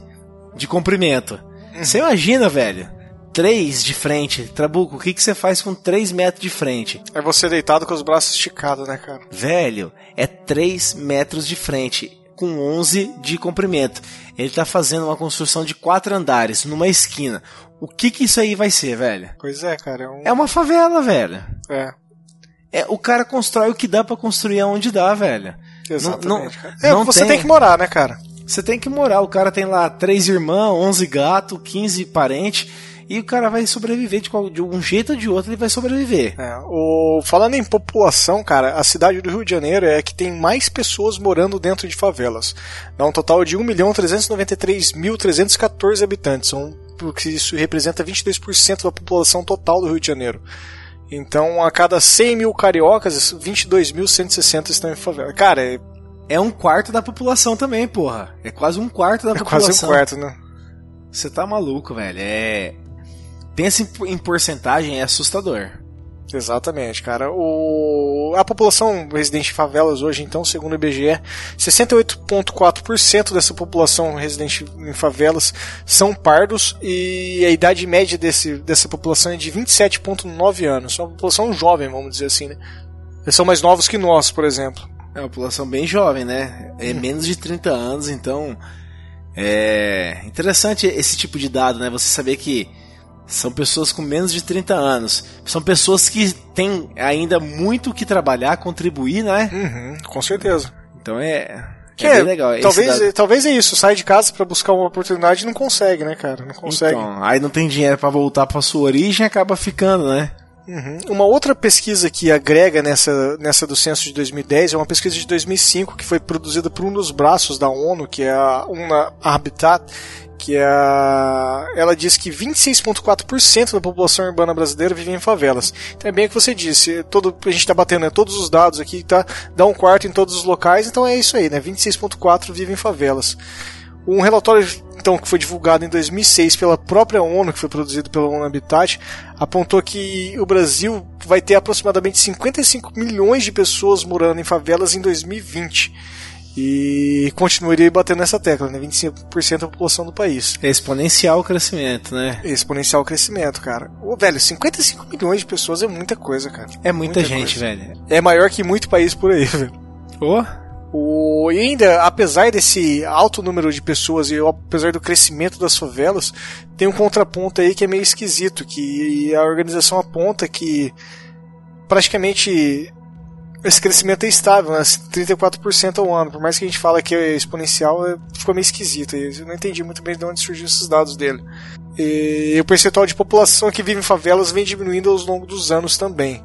de comprimento. Uhum. Você imagina, velho? 3 de frente. Trabuco, o que, que você faz com 3 metros de frente? É você deitado com os braços esticados, né, cara? Velho, é 3 metros de frente com 11 de comprimento. Ele está fazendo uma construção de quatro andares numa esquina. O que que isso aí vai ser, velho? Pois é, cara. É, um... é uma favela, velho. É. É, o cara constrói o que dá para construir aonde dá, velho. Exatamente. Não, não, é, não você tem... tem que morar, né, cara? Você tem que morar. O cara tem lá três irmãs, 11 gatos, 15 parentes e o cara vai sobreviver de, qual, de um jeito ou de outro, ele vai sobreviver. É, o, falando em população, cara, a cidade do Rio de Janeiro é a que tem mais pessoas morando dentro de favelas. Dá um total de 1.393.314 habitantes, um, que isso representa 22% da população total do Rio de Janeiro. Então, a cada 100 mil cariocas, 22.160 estão em favela. Cara, é... é um quarto da população também, porra. É quase um quarto da é população. É quase um quarto, né? Você tá maluco, velho. É pensa em, em porcentagem, é assustador. Exatamente, cara. O... A população residente em favelas hoje, então, segundo o IBGE, 68,4% dessa população residente em favelas são pardos e a idade média desse, dessa população é de 27,9 anos. É uma população jovem, vamos dizer assim, né? Eles são mais novos que nós, por exemplo. É uma população bem jovem, né? É hum. menos de 30 anos, então. É interessante esse tipo de dado, né? Você saber que são pessoas com menos de 30 anos. São pessoas que têm ainda muito que trabalhar, contribuir, né? Uhum, com certeza. Então é. Que é, é legal. Talvez, talvez é isso, sai de casa para buscar uma oportunidade e não consegue, né, cara? Não consegue. Então, aí não tem dinheiro para voltar para sua origem acaba ficando, né? Uhum. Uma outra pesquisa que agrega nessa, nessa do censo de 2010 é uma pesquisa de 2005 que foi produzida por um dos braços da ONU, que é a UNA Habitat, que é a... ela diz que 26,4% da população urbana brasileira vive em favelas. Então é bem o que você disse, todo, a gente está batendo né, todos os dados aqui, tá, dá um quarto em todos os locais, então é isso aí, né? 26,4% vivem em favelas. Um relatório então que foi divulgado em 2006 pela própria ONU, que foi produzido pela ONU Habitat, apontou que o Brasil vai ter aproximadamente 55 milhões de pessoas morando em favelas em 2020 e continuaria batendo nessa tecla, né? 25% da população do país. É exponencial o crescimento, né? É exponencial o crescimento, cara. Ô, velho, 55 milhões de pessoas é muita coisa, cara. É muita, muita gente, coisa. velho. É maior que muito país por aí, velho. Oh. O, e ainda, apesar desse alto número de pessoas e apesar do crescimento das favelas, tem um contraponto aí que é meio esquisito, que a organização aponta que praticamente esse crescimento é estável, né? 34% ao ano. Por mais que a gente fale que é exponencial, é, ficou meio esquisito. Eu não entendi muito bem de onde surgiu esses dados dele. E o percentual de população que vive em favelas vem diminuindo ao longo dos anos também.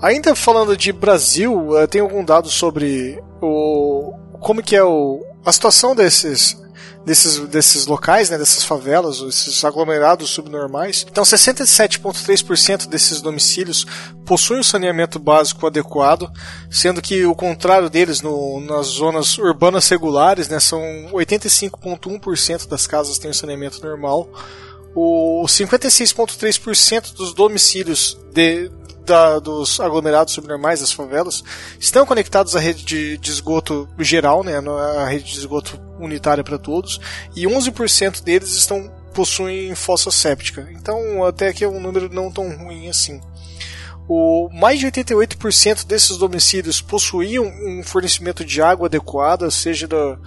Ainda falando de Brasil, eh, tem algum dado sobre o como que é o, a situação desses desses, desses locais, né, dessas favelas, esses aglomerados subnormais. Então, 67,3% desses domicílios possuem o saneamento básico adequado, sendo que o contrário deles no, nas zonas urbanas regulares, né, são 85,1% das casas têm saneamento normal. O 56,3% dos domicílios de, da, dos aglomerados subnormais, das favelas, estão conectados à rede de, de esgoto geral, né, a rede de esgoto unitária para todos, e 11% deles estão possuem fossa séptica. Então, até que é um número não tão ruim assim. O, mais de 88% desses domicílios possuíam um fornecimento de água adequada, seja da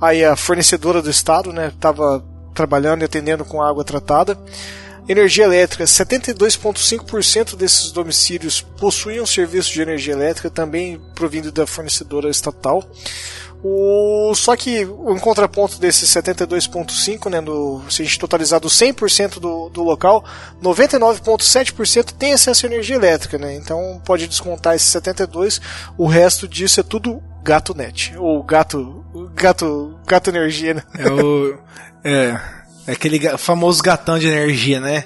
aí a fornecedora do estado, né, estava trabalhando e atendendo com água tratada. Energia elétrica, 72,5% desses domicílios possuíam serviço de energia elétrica, também provindo da fornecedora estatal. O, só que em contraponto desses 72,5%, né, se a gente totalizar do 100% do, do local, 99,7% tem acesso à energia elétrica. Né, então pode descontar esses 72%, o resto disso é tudo gato net, ou gato, gato, gato energia. Né? É o. É aquele famoso gatão de energia, né?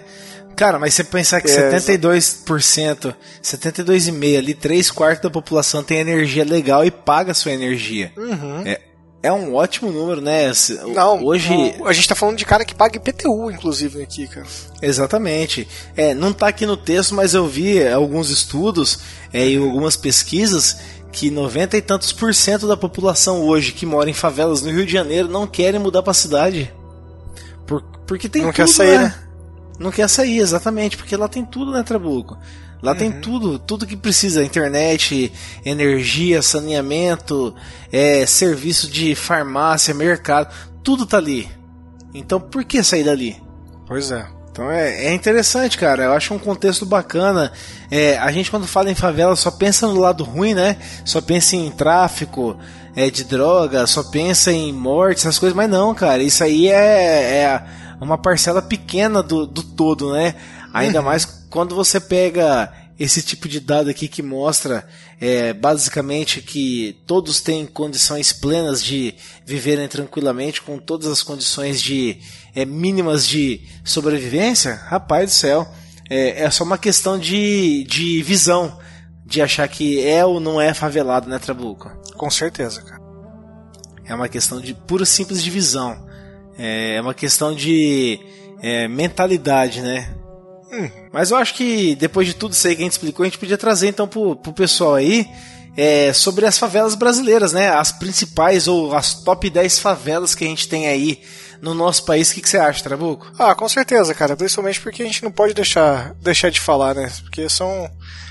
Cara, mas você pensar que é, 72%, 72,5% ali, 3 quartos da população tem energia legal e paga sua energia. Uhum. É, é um ótimo número, né? Não, hoje a gente tá falando de cara que paga IPTU, inclusive, aqui, cara. Exatamente. É, não tá aqui no texto, mas eu vi alguns estudos é, e algumas pesquisas que 90 e tantos por cento da população hoje que mora em favelas no Rio de Janeiro não querem mudar pra cidade. Por, porque tem não tudo, quer sair, né? né? Não quer sair, exatamente, porque lá tem tudo, né, Trabuco? Lá uhum. tem tudo, tudo que precisa: internet, energia, saneamento, é, serviço de farmácia, mercado, tudo tá ali. Então por que sair dali? Pois é. Então é, é interessante, cara. Eu acho um contexto bacana. É, a gente, quando fala em favela, só pensa no lado ruim, né? Só pensa em tráfico é, de droga, só pensa em morte, essas coisas. Mas não, cara. Isso aí é, é uma parcela pequena do, do todo, né? Ainda uhum. mais quando você pega esse tipo de dado aqui que mostra é, basicamente que todos têm condições plenas de viverem tranquilamente com todas as condições de é, mínimas de sobrevivência, rapaz do céu, é, é só uma questão de, de visão, de achar que é ou não é favelado, né, Trabuco? Com certeza, cara. É uma questão de pura simples de visão. É, é uma questão de é, mentalidade, né? Hum, mas eu acho que depois de tudo isso aí que a gente explicou, a gente podia trazer então pro, pro pessoal aí é, sobre as favelas brasileiras, né? As principais ou as top 10 favelas que a gente tem aí no nosso país. O que, que você acha, Trabuco? Ah, com certeza, cara. Principalmente porque a gente não pode deixar, deixar de falar, né? Porque são.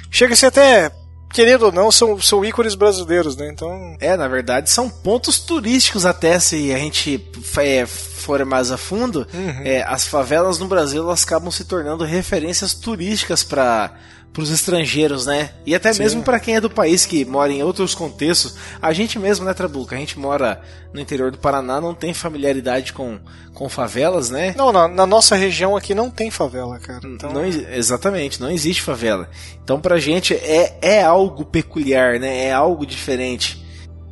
Chega a ser até querendo ou não, são, são ícones brasileiros, né? Então. É, na verdade, são pontos turísticos até se a gente é, for mais a fundo. Uhum. É, as favelas no Brasil elas acabam se tornando referências turísticas para para os estrangeiros, né? E até Sim. mesmo para quem é do país que mora em outros contextos. A gente mesmo, né, Trabuca? A gente mora no interior do Paraná, não tem familiaridade com, com favelas, né? Não, na, na nossa região aqui não tem favela, cara. Então... Não, exatamente, não existe favela. Então pra gente é, é algo peculiar, né? É algo diferente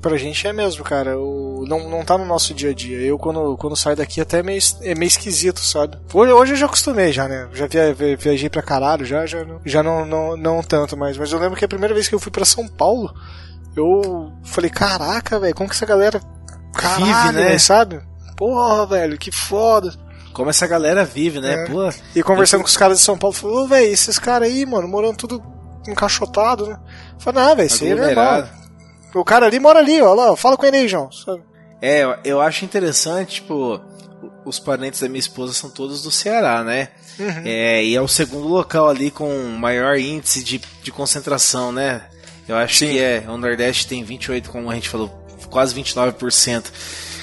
pra gente é mesmo, cara. O, não, não tá no nosso dia a dia. Eu, quando, quando saio daqui, até é meio, é meio esquisito, sabe? Hoje, hoje eu já acostumei, já, né? Já via, viajei pra caralho, já, já, já não, não, não tanto mais. Mas eu lembro que a primeira vez que eu fui pra São Paulo, eu falei, caraca, velho, como que essa galera caralho, vive, né? Véio, sabe? Porra, velho, que foda. Como essa galera vive, né? É. Pô, e conversando eu... com os caras de São Paulo, falou, velho, esses caras aí, mano, morando tudo encaixotado, né? Falei, não, velho, isso aí é normal. O cara ali mora ali, ó lá, fala com ele aí, João. É, eu acho interessante, tipo, os parentes da minha esposa são todos do Ceará, né? Uhum. É, e é o segundo local ali com maior índice de, de concentração, né? Eu acho Sim. que é. O Nordeste tem 28, como a gente falou, quase 29%.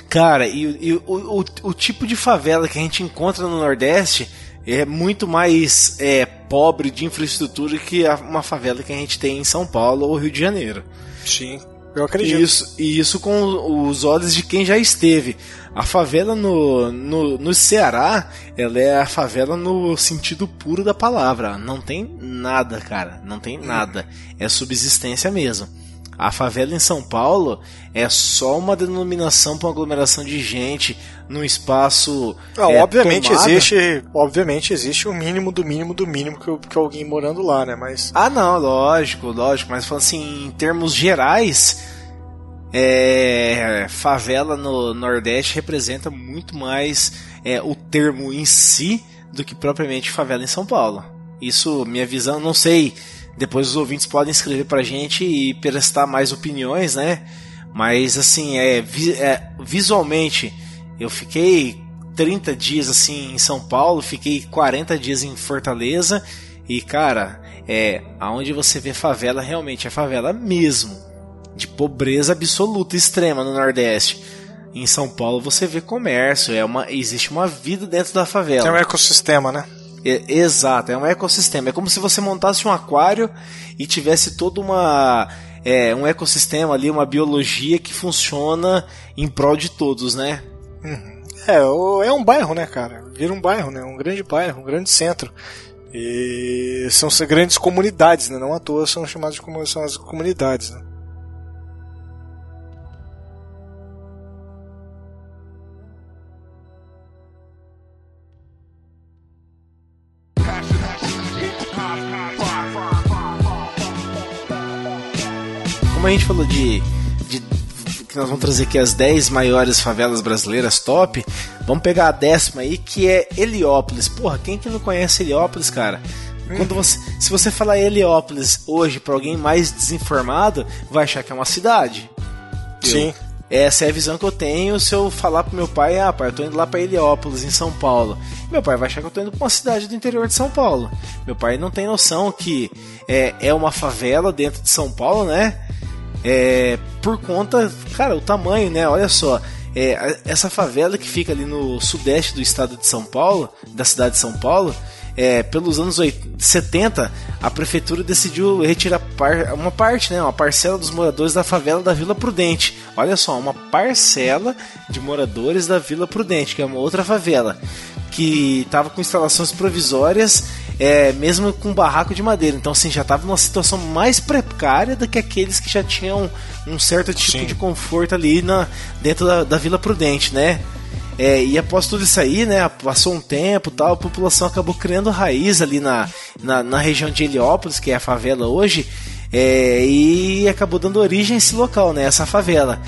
Cara, e, e o, o, o, tipo de favela que a gente encontra no Nordeste é muito mais é, pobre de infraestrutura que uma favela que a gente tem em São Paulo ou Rio de Janeiro. Sim. Eu acredito. Isso, e isso com os olhos de quem já esteve. A favela no, no, no Ceará, ela é a favela no sentido puro da palavra. Não tem nada, cara. Não tem nada. É subsistência mesmo. A favela em São Paulo é só uma denominação para uma aglomeração de gente num espaço. Ah, é, obviamente tomada. existe, obviamente existe o mínimo do mínimo do mínimo que, que alguém morando lá, né? Mas ah, não, lógico, lógico. Mas falando assim, em termos gerais, é, favela no Nordeste representa muito mais é, o termo em si do que propriamente favela em São Paulo. Isso, minha visão, não sei. Depois os ouvintes podem escrever pra gente e prestar mais opiniões, né? Mas assim, é, é, visualmente, eu fiquei 30 dias assim em São Paulo, fiquei 40 dias em Fortaleza e cara, é aonde você vê favela realmente é favela mesmo, de pobreza absoluta extrema no Nordeste. Em São Paulo você vê comércio, é uma existe uma vida dentro da favela. É um ecossistema, né? É, exato, é um ecossistema. É como se você montasse um aquário e tivesse toda uma é, um ecossistema ali, uma biologia que funciona em prol de todos, né? É, o- é um bairro, né, cara? Vira um bairro, né? Um grande bairro, um grande centro. E são grandes comunidades, né? Não à toa são chamadas de são as comunidades, né? A gente falou de, de que nós vamos trazer aqui as 10 maiores favelas brasileiras top, vamos pegar a décima aí que é Heliópolis. Porra, quem que não conhece Heliópolis, cara? Quando você, se você falar Heliópolis hoje para alguém mais desinformado, vai achar que é uma cidade. Sim. Essa é a visão que eu tenho se eu falar pro meu pai, ah, pai, eu tô indo lá pra Heliópolis, em São Paulo. Meu pai vai achar que eu tô indo pra uma cidade do interior de São Paulo. Meu pai não tem noção que é, é uma favela dentro de São Paulo, né? É, por conta, cara, o tamanho, né? Olha só, é, essa favela que fica ali no sudeste do estado de São Paulo, da cidade de São Paulo, é, pelos anos 80, 70, a prefeitura decidiu retirar par- uma parte, né, uma parcela dos moradores da favela da Vila Prudente. Olha só, uma parcela de moradores da Vila Prudente, que é uma outra favela, que estava com instalações provisórias, é, mesmo com barraco de madeira. Então, assim, já estava numa situação mais precária do que aqueles que já tinham um certo tipo Sim. de conforto ali na, dentro da, da Vila Prudente, né? É, e após tudo isso aí, né, passou um tempo tal, a população acabou criando raiz ali na, na, na região de Heliópolis, que é a favela hoje, é, e acabou dando origem a esse local, né, essa favela.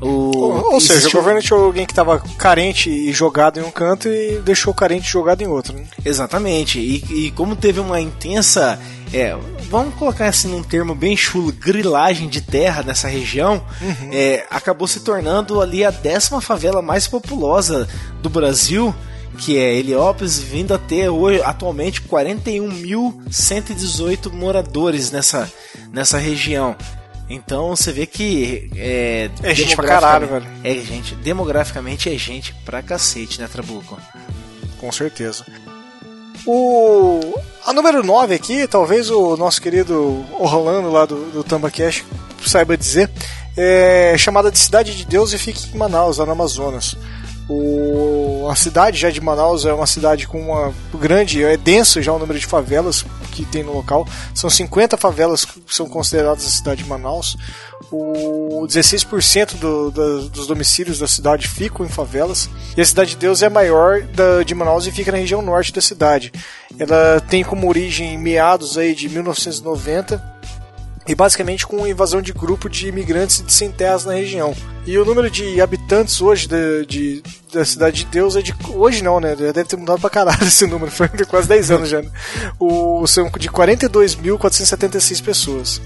O, Ou, ou seja, o governo tinha alguém que estava carente e jogado em um canto e deixou carente jogado em outro. Né? Exatamente. E, e como teve uma intensa. é, vamos colocar assim num termo bem chulo, grilagem de terra nessa região, é, acabou se tornando ali a décima favela mais populosa do Brasil, que é Heliópolis, vindo a ter hoje, atualmente 41.118 moradores nessa, nessa região. Então você vê que é, É gente pra caralho, É gente, demograficamente é gente pra cacete, né, Trabuco? Com certeza. O, a número 9 aqui, talvez o nosso querido Orlando lá do, do Tambacash saiba dizer, é chamada de Cidade de Deus e fica em Manaus, lá no Amazonas. O, a cidade já de Manaus é uma cidade com uma grande, é denso já o número de favelas que tem no local. São 50 favelas que são consideradas a cidade de Manaus. O 16% do, da- dos domicílios da cidade ficam em favelas. E a Cidade de Deus é a maior da, de Manaus e fica na região norte da cidade. Ela tem como origem meados aí de 1990 e basicamente com invasão de grupo de imigrantes de sem terras na região. E o número de habitantes hoje da, de, da Cidade de Deus é de. Hoje não, né? Deve ter mudado pra caralho esse número, foi de quase 10 anos já. Né? O, são de 42.476 pessoas.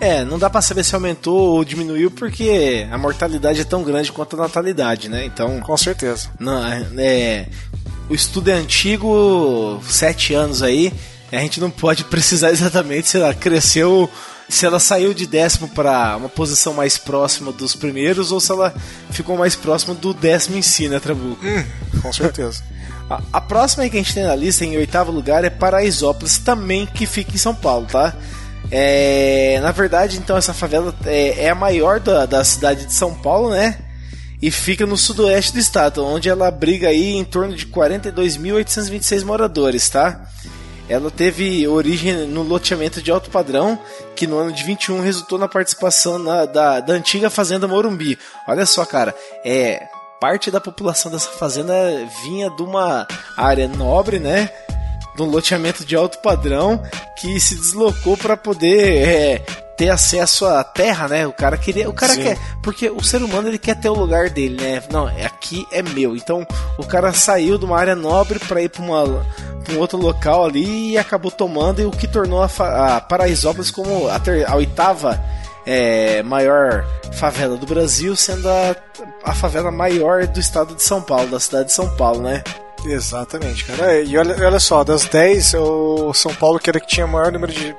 É, não dá pra saber se aumentou ou diminuiu porque a mortalidade é tão grande quanto a natalidade, né? Então, Com certeza. não, é, o estudo é antigo, sete anos aí, a gente não pode precisar exatamente se ela cresceu, se ela saiu de décimo para uma posição mais próxima dos primeiros ou se ela ficou mais próxima do décimo em si, né, Trabuco? Com certeza. A, a próxima que a gente tem na lista, em oitavo lugar, é Paraisópolis, também que fica em São Paulo, tá? É, na verdade, então, essa favela é, é a maior da, da cidade de São Paulo, né? E fica no sudoeste do estado, onde ela abriga aí em torno de 42.826 moradores, tá? Ela teve origem no loteamento de alto padrão, que no ano de 21 resultou na participação na- da, da antiga fazenda Morumbi. Olha só, cara, é parte da população dessa fazenda vinha de uma área nobre, né? De um loteamento de alto padrão que se deslocou para poder é, ter acesso à terra, né? O cara queria, o cara Sim. quer, porque o ser humano ele quer ter o lugar dele, né? Não, aqui é meu. Então o cara saiu de uma área nobre para ir para uma pra um outro local ali e acabou tomando e o que tornou a, a Paraisópolis como a, ter- a oitava é, maior favela do Brasil, sendo a, a favela maior do estado de São Paulo, da cidade de São Paulo, né? Exatamente, cara. E olha, olha só, das 10, o São Paulo, que era que tinha o maior número de,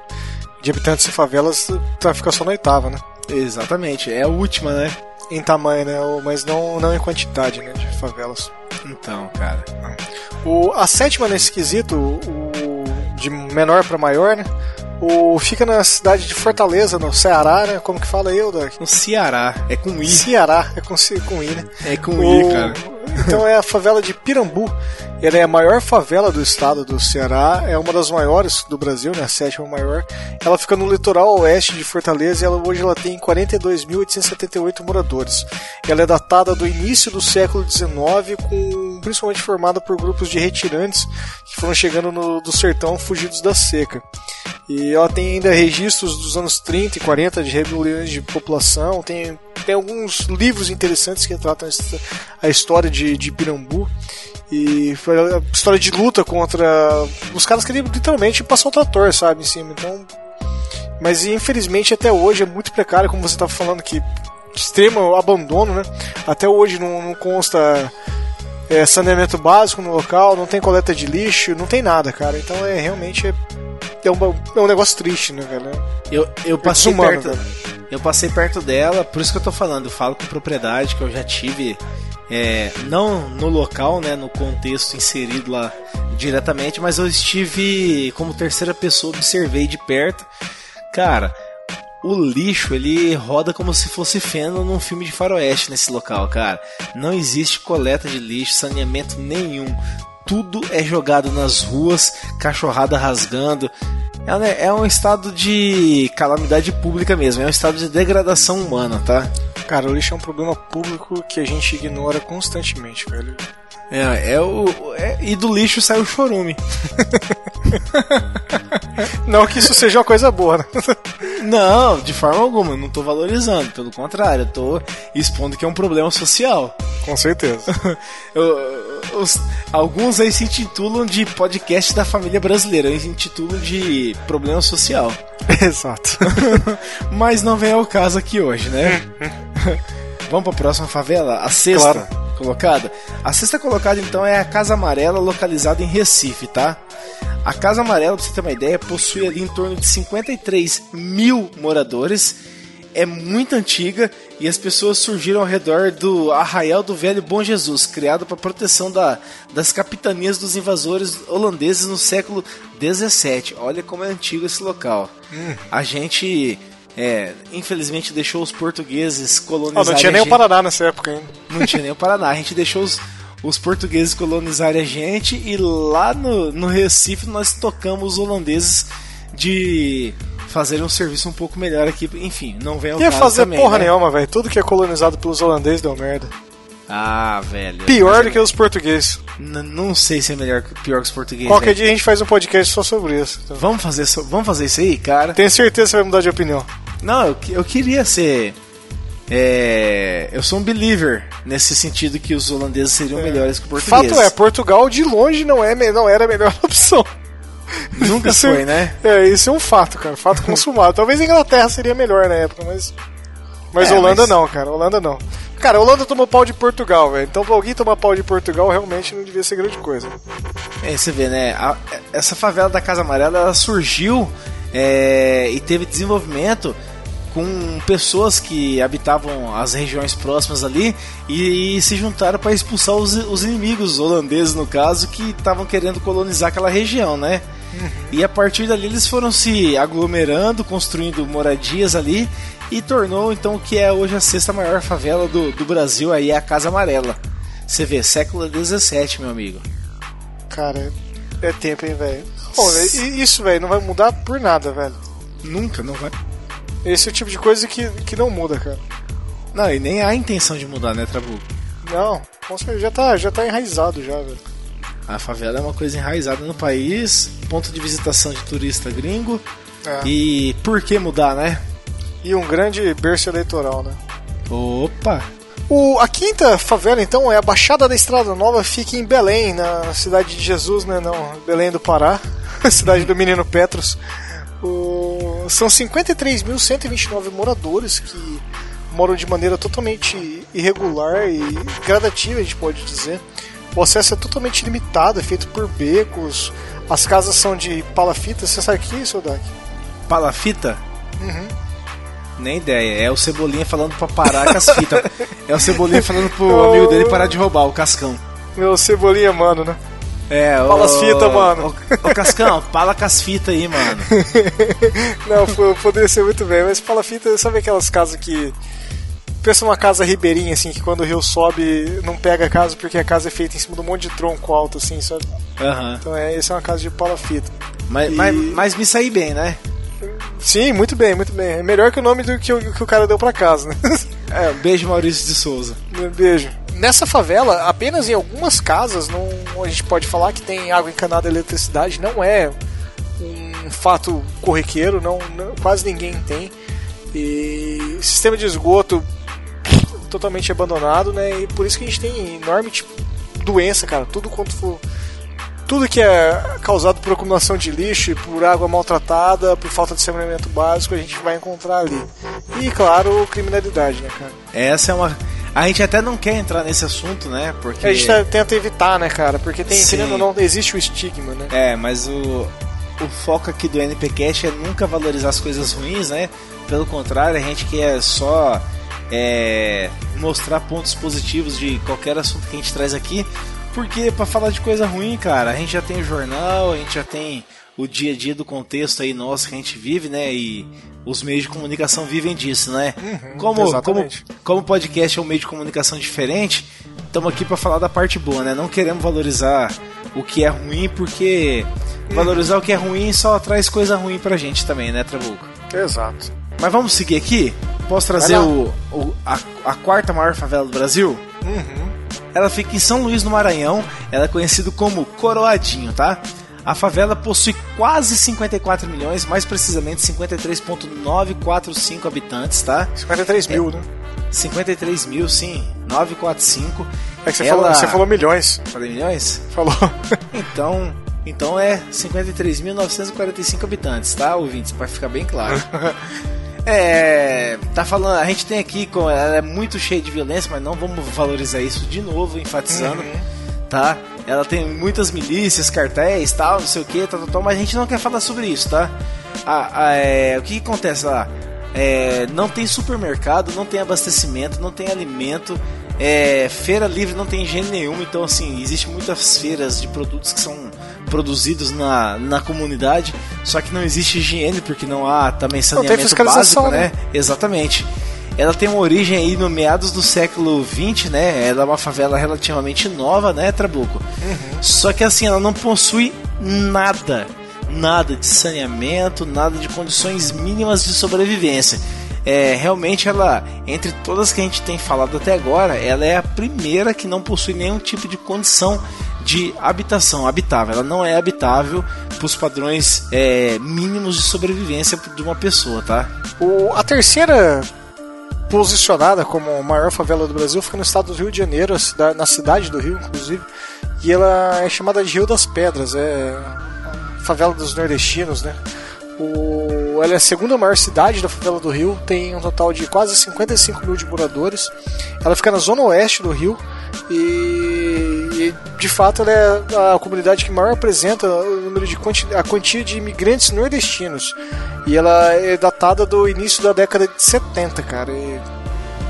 de habitantes e favelas, tá, fica só na oitava, né? Exatamente, é a última, né? Em tamanho, né? Mas não, não em quantidade, né? De favelas. Então, cara. O, a sétima nesse quesito, o, de menor pra maior, né? O, fica na cidade de Fortaleza, no Ceará, né? Como que fala eu, Doc? No Ceará, é com I. Ceará, é com, com I, né? É com O- I, cara. Então é a favela de Pirambu. Ela é a maior favela do estado do Ceará, é uma das maiores do Brasil, né? A sétima maior. Ela fica no litoral oeste de Fortaleza e ela, hoje ela tem 42.878 moradores. Ela é datada do início do século XIX, com, principalmente formada por grupos de retirantes que foram chegando no, do sertão fugidos da seca. E ela tem ainda registros dos anos 30 e 40 de rebeliões de população, tem, tem alguns livros interessantes que retratam essa- a história de, de Pirambu. E foi a história de luta contra os caras que literalmente passam o trator, sabe, em cima. Então. Mas infelizmente até hoje é muito precário, como você estava falando, que extremo abandono, né? Até hoje não, não consta é, saneamento básico no local, não tem coleta de lixo, não tem nada, cara. Então é realmente é, é, um, é um negócio triste, né, velho? Eu, eu passei desumano, perto. velho. Eu passei perto dela, por isso que eu tô falando, eu falo com propriedade que eu já tive. É, não no local, né, no contexto inserido lá diretamente, mas eu estive como terceira pessoa, observei de perto. Cara, o lixo ele roda como se fosse feno num filme de faroeste nesse local, cara. Não existe coleta de lixo, saneamento nenhum. Tudo é jogado nas ruas, cachorrada rasgando. É, né, é um estado de calamidade pública mesmo, é um estado de degradação humana, tá? Cara, o lixo é um problema público que a gente ignora constantemente, velho. É, é o. é- e do lixo sai o chorume. Não que isso seja uma coisa boa, né? Não, de forma alguma, não tô valorizando, pelo contrário, eu tô expondo que é um problema social. Com certeza. Eu- os- alguns aí se intitulam de podcast da família brasileira, eu intitulo de problema social. Exato. Mas não vem ao caso aqui hoje, né? Vamos para a próxima favela? A sexta Claro. Colocada? A sexta colocada então é a Casa Amarela, localizada em Recife, tá? A Casa Amarela, pra você ter uma ideia, possui ali em torno de 53 mil moradores. É muito antiga e as pessoas surgiram ao redor do Arraial do Velho Bom Jesus, criado para proteção da- das capitanias dos invasores holandeses no século 17. Olha como é antigo esse local. A gente, é, infelizmente, deixou os portugueses Ah, colonizarem. não tinha nem o Paraná nessa época ainda. não tinha nem o Paraná. A gente deixou os, os portugueses colonizarem a gente e lá no, no Recife nós tocamos os holandeses de fazerem um serviço um pouco melhor aqui. Enfim, não vem ao Ia caso fazer também, porra né? nenhuma, velho. Tudo que é colonizado pelos holandeses deu merda. Ah, velho. Pior do que os portugueses. N- não sei se é melhor pior que os portugueses. Qualquer né? dia a gente faz um podcast só sobre isso. Então, Vamos fazer, so- vamos fazer isso aí, cara? Tenho certeza que você vai mudar de opinião. Não, eu, eu queria ser. é, eu sou um believer nesse sentido que os holandeses seriam melhores que os portugueses. Fato é, Portugal de longe não, é, não era a melhor opção. Nunca Isso- foi, né? É, isso é um fato, cara. Fato consumado. Talvez a Inglaterra seria melhor na época, mas. Mas É, Holanda mas- não, cara. Holanda não. Cara, Holanda tomou pau de Portugal, velho. Então pra alguém tomar pau de Portugal realmente não devia ser grande coisa. É, você vê, né? a- essa favela da Casa Amarela ela surgiu é, e teve desenvolvimento com pessoas que habitavam as regiões próximas ali e, se juntaram para expulsar os, os inimigos holandeses, no caso, que estavam querendo colonizar aquela região, né? E a partir dali eles foram se aglomerando, construindo moradias ali e tornou então o que é hoje a sexta maior favela do, do Brasil, aí é a Casa Amarela. Você vê, século XVII, meu amigo. Cara, é tempo, hein, velho. E- isso, velho, não vai mudar por nada, velho. Nunca, não vai. Esse é o tipo de coisa que, que não muda, cara. Não, e nem há intenção de mudar, né, Trabuco? Não, já tá, já tá enraizado já, velho. A favela é uma coisa enraizada no país, ponto de visitação de turista gringo. É. E por que mudar, né? E um grande berço eleitoral, né? Opa! O, a quinta favela, então, é a Baixada da Estrada Nova, fica em Belém, na cidade de Jesus, né? Não, Belém do Pará, cidade do menino Petros. São 53.129 moradores que moram de maneira totalmente irregular e gradativa, a gente pode dizer. O acesso é totalmente limitado, é feito por becos. As casas são de palafita. Você sabe o que é isso, Dak? Palafita? Uhum. Nem ideia. É o Cebolinha falando pra parar com as fitas. É o Cebolinha falando pro amigo dele parar de roubar o Cascão. Meu cebolinha, mano, né? É, o... Fala as fitas, mano. Ô, Cascão, fala com as fitas aí, mano. Não, poderia ser muito bem, mas palafita, sabe aquelas casas que. Pensa numa casa ribeirinha, assim, que quando o rio sobe não pega a casa porque a casa é feita em cima de um monte de tronco alto, assim, sabe? Aham. Então é, essa é uma casa de palafita. Mas, E- mas, mas me saí bem, né? Sim, muito bem, muito bem. É melhor que o nome do que o, que o cara deu pra casa, né? É, um beijo, Maurício de Souza. Beijo. Nessa favela, apenas em algumas casas, não, a gente pode falar que tem água encanada e eletricidade. Não é um fato corriqueiro, não, não- quase ninguém tem. E sistema de esgoto totalmente abandonado, né? E por isso que a gente tem enorme tipo, doença, cara. Tudo quanto for. Tudo que é causado por acumulação de lixo e por água maltratada, por falta de saneamento básico, a gente vai encontrar ali. E, claro, criminalidade, né, cara? Essa é uma. A gente até não quer entrar nesse assunto, né? Porque. A gente tá- tenta evitar, né, cara? Porque tem, Sim. querendo ou não, existe o estigma, né? É, mas o, o foco aqui do NPcast é nunca valorizar as coisas ruins, né? Pelo contrário, a gente quer só é, mostrar pontos positivos de qualquer assunto que a gente traz aqui. Porque pra falar de coisa ruim, cara, a gente já tem o jornal, a gente já tem o dia a dia do contexto aí nosso que a gente vive, né? E os meios de comunicação vivem disso, né? como, como, exatamente. como o podcast é um meio de comunicação diferente, estamos aqui para falar da parte boa, né? Não queremos valorizar o que é ruim, porque valorizar o que é ruim só traz coisa ruim pra gente também, né, Trabuco? Exato. Mas vamos seguir aqui? Posso trazer o, o- a, a quarta maior favela do Brasil? Ela fica em São Luís, no Maranhão. Ela é conhecida como Coroadinho, tá? A favela possui quase 54 milhões, mais precisamente 53.945 habitantes, tá? 53 mil, né? 53 mil, sim. 945. É que você, Ela- falou, você falou milhões. Falei milhões? Falou. Então, então é 53.945 habitantes, tá, ouvintes? Pra ficar bem claro. É, tá falando, a gente tem aqui, com- ela é muito cheia de violência, mas não vamos valorizar isso de novo, enfatizando, tá? Ela tem muitas milícias, cartéis, tal, não sei o que, tal, tal, tal, mas a gente não quer falar sobre isso, tá? A- a- é, o que, que acontece lá? É, não tem supermercado, não tem abastecimento, não tem alimento, é, feira livre não tem higiene nenhuma, então assim, existe muitas feiras de produtos que são produzidos na, na comunidade, só que não existe higiene porque não há também saneamento fiscalização, básico, né? né? Exatamente. Ela tem uma origem aí no meados do século 20, né? Ela é uma favela relativamente nova, né, Trabuco? Só que assim, ela não possui nada, nada de saneamento, nada de condições mínimas de sobrevivência. É, realmente ela, entre todas que a gente tem falado até agora, ela é a primeira que não possui nenhum tipo de condição de habitação habitável. Ela não é habitável para os padrões é, mínimos de sobrevivência de uma pessoa, tá? O, a terceira posicionada como maior favela do Brasil fica no estado do Rio de Janeiro, na cidade do Rio, inclusive. E ela é chamada de Rio das Pedras, é favela dos nordestinos, né? O, ela é a segunda maior cidade da favela do Rio, tem um total de quase 55 mil de moradores. Ela fica na zona oeste do Rio e, e, de fato ela é a comunidade que maior apresenta o número de quanti, a quantia de imigrantes nordestinos. E ela é datada do início da década de 70, cara. E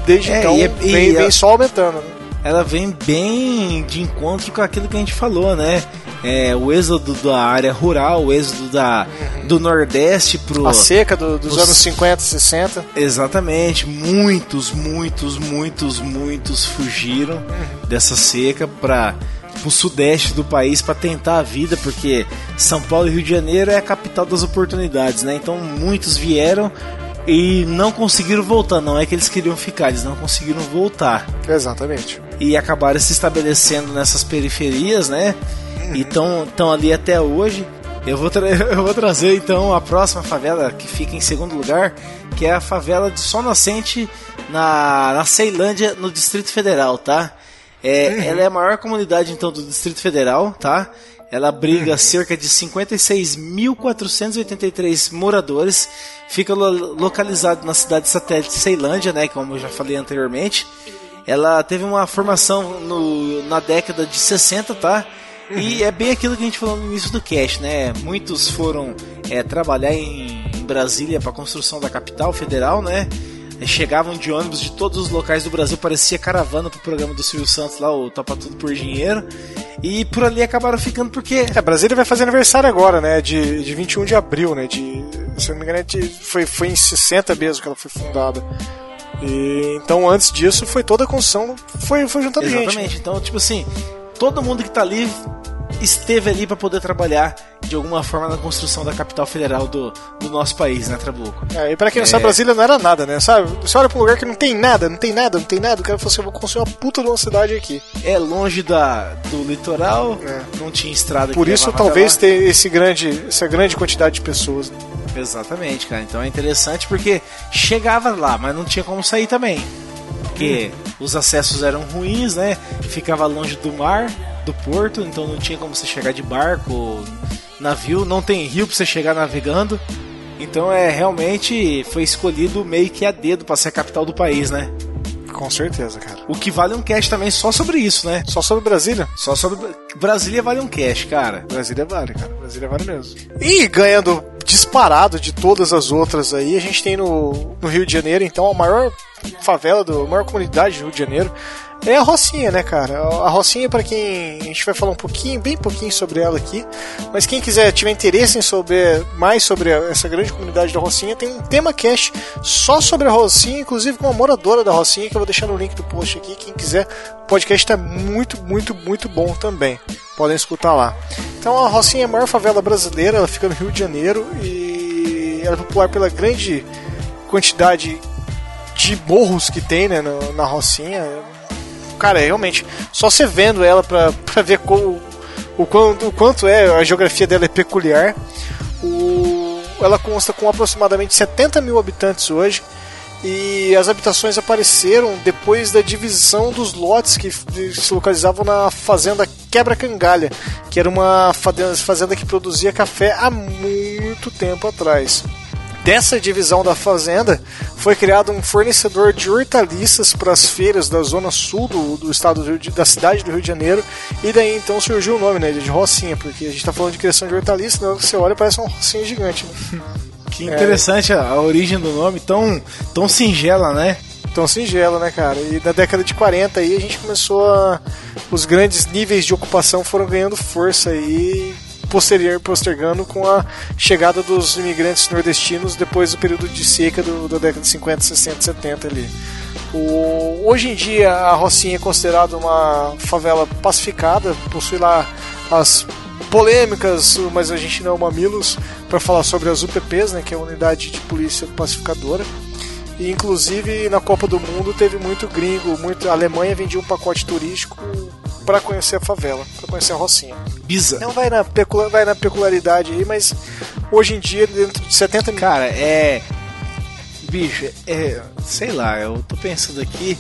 desde É, então e é- e vem, é- vem só aumentando. Né? ela vem bem de encontro com aquilo que a gente falou, né? É, o êxodo da área rural, o êxodo da, do Nordeste pro. A seca do- dos os- anos 50, 60. Exatamente, muitos, muitos, muitos, muitos fugiram dessa seca para o sudeste do país para tentar a vida, porque São Paulo e Rio de Janeiro é a capital das oportunidades, né? Então muitos vieram e não conseguiram voltar. Não é que eles queriam ficar, eles não conseguiram voltar Exatamente. e acabaram se estabelecendo nessas periferias, né? E estão ali até hoje. Eu vou, eu vou trazer então a próxima favela que fica em segundo lugar, que é a favela de Sol Nascente na, na Ceilândia, no Distrito Federal, tá? É, Ela é a maior comunidade então do Distrito Federal, tá? Ela abriga cerca de 56.483 moradores. Fica lo- localizado na cidade satélite Ceilândia, né? Como eu já falei anteriormente. Ela teve uma formação no- na década de 60, tá? E é bem aquilo que a gente falou no início do cast, né? Muitos foram é, trabalhar em, Brasília para a construção da capital federal, né? Chegavam de ônibus de todos os locais do Brasil, parecia caravana pro programa do Silvio Santos lá, o Topa Tudo por Dinheiro. E por ali acabaram ficando porque É, Brasília vai fazer aniversário agora, né? De, de 21 de abril, né? De, se não me engano, é de- foi, foi em 60 mesmo que ela foi fundada. E, então, antes disso, foi toda a construção, foi, foi juntando gente. Exatamente. Então, tipo assim, todo mundo que tá ali esteve ali para poder trabalhar de alguma forma na construção da capital federal do, do nosso país, né, Trabuco? É, e pra quem não sabe, Brasília não era nada, né? Sabe? Você olha pra um lugar que não tem nada, não tem nada, não tem nada, o cara falou assim: eu vou construir uma puta de uma cidade aqui. É longe da, do litoral, É. não tinha estrada Por isso, talvez ter esse grande, essa grande quantidade de pessoas. né? Exatamente, cara. Então é interessante porque chegava lá, mas não tinha como sair também. Porque os acessos eram ruins, né? Ficava longe do mar, do porto, então não tinha como você chegar de barco, navio, não tem rio pra você chegar navegando. Então é realmente foi escolhido meio que a dedo pra ser a capital do país, né? Com certeza, cara. O que vale um cast também só sobre isso, né? Só sobre Brasília? Só sobre Brasília vale um cast, cara. Brasília vale, cara. Brasília vale mesmo. E ganhando disparado de todas as outras aí, a gente tem no, no Rio de Janeiro, então, a maior favela, do, a maior comunidade do Rio de Janeiro é a Rocinha, né, cara? A Rocinha, para quem. A gente vai falar um pouquinho, bem pouquinho sobre ela aqui, mas quem quiser, tiver interesse em saber mais sobre essa grande comunidade da Rocinha, tem um tema cast só sobre a Rocinha, inclusive com uma moradora da Rocinha, que eu vou deixar no link do post aqui. Quem quiser, o podcast tá muito, muito, muito bom também. Podem escutar lá. Então a Rocinha é a maior favela brasileira, ela fica no Rio de Janeiro e ela é popular pela grande quantidade de morros que tem né, na Rocinha. Cara, é realmente, só você vendo ela pra, pra ver co- o, quanto, o quanto é, a geografia dela é peculiar. O, ela consta com aproximadamente 70 mil habitantes hoje. E as habitações apareceram depois da divisão dos lotes que se localizavam na fazenda Quebra-Cangalha, que era uma fazenda que produzia café há muito tempo atrás. Dessa divisão da fazenda foi criado um fornecedor de hortaliças para as feiras da zona sul do, do estado do Rio de- da cidade do Rio de Janeiro e daí então surgiu o nome né, de Rocinha, porque a gente está falando de criação de hortaliças, na hora que você olha parece uma rocinha gigante. Né? Que interessante a, a origem do nome, tão, tão singela, né? Tão singelo, né, cara? E na década de 40 aí a gente começou a. Os grandes níveis de ocupação foram ganhando força aí, posterior, postergando com a chegada dos imigrantes nordestinos depois do período de seca do, da década de 50, 60, 70 ali. O, hoje em dia a Rocinha é considerada uma favela pacificada, possui lá as polêmicas, mas a gente não é o Mamilos para falar sobre as UPPs, né, que é a unidade de polícia pacificadora. E inclusive na Copa do Mundo teve muito gringo, muito a Alemanha vendia um pacote turístico para conhecer a favela, para conhecer a Rocinha. Bisa. Não vai na, pecula- vai na peculiaridade aí, mas hoje em dia dentro de 70 mil Cara, é. Bicho, é. Sei lá, eu tô pensando aqui.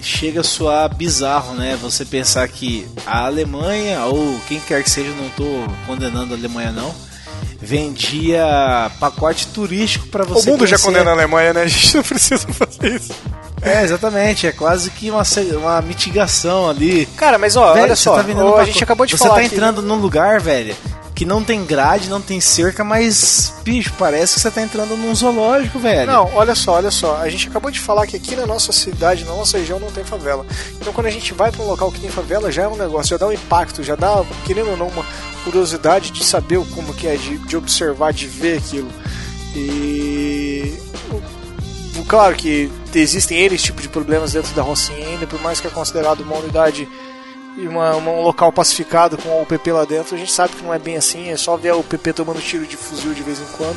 Chega a soar bizarro, né? Você pensar que a Alemanha, ou quem quer que seja, não tô condenando a Alemanha não, vendia pacote turístico para o você mundo já conhecer- condena a Alemanha, né? A gente não precisa fazer isso. É, exatamente, é quase que uma, uma mitigação ali. Cara, mas ó, Velho, olha você só, tá ó, a gente acabou de você falar tá aqui- entrando num lugar, velho, que não tem grade, não tem cerca, mas, bicho, parece que você tá entrando num zoológico, velho. Não, olha só, olha só. A gente acabou de falar que aqui na nossa cidade, na nossa região, não tem favela. Então quando a gente vai para um local que tem favela, já é um negócio, já dá um impacto, já dá, querendo ou não, uma curiosidade de saber como que é, de, de observar, de ver aquilo. E. o- Claro que existem eles tipos de problemas dentro da Rocinha ainda, por mais que é considerado uma unidade e uma, uma- um local pacificado com a UPP lá dentro, a gente sabe que não é bem assim, é só ver a UPP tomando tiro de fuzil de vez em quando.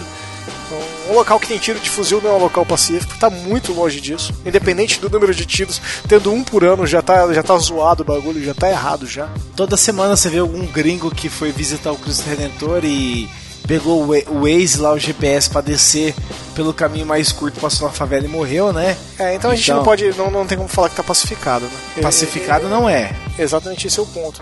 Então, um local que tem tiro de fuzil não é um local pacífico, tá muito longe disso. Independente do número de tiros, tendo um por ano já tá, já tá zoado o bagulho, já tá errado já. Toda semana você vê algum gringo que foi visitar o Cristo Redentor e pegou o Wa- o Waze lá, o GPS, pra descer pelo caminho mais curto, passou na favela e morreu, né? É, então a gente Então- não pode. Não, não tem como falar que tá pacificado, né? Pacificado não é. Exatamente esse é o ponto.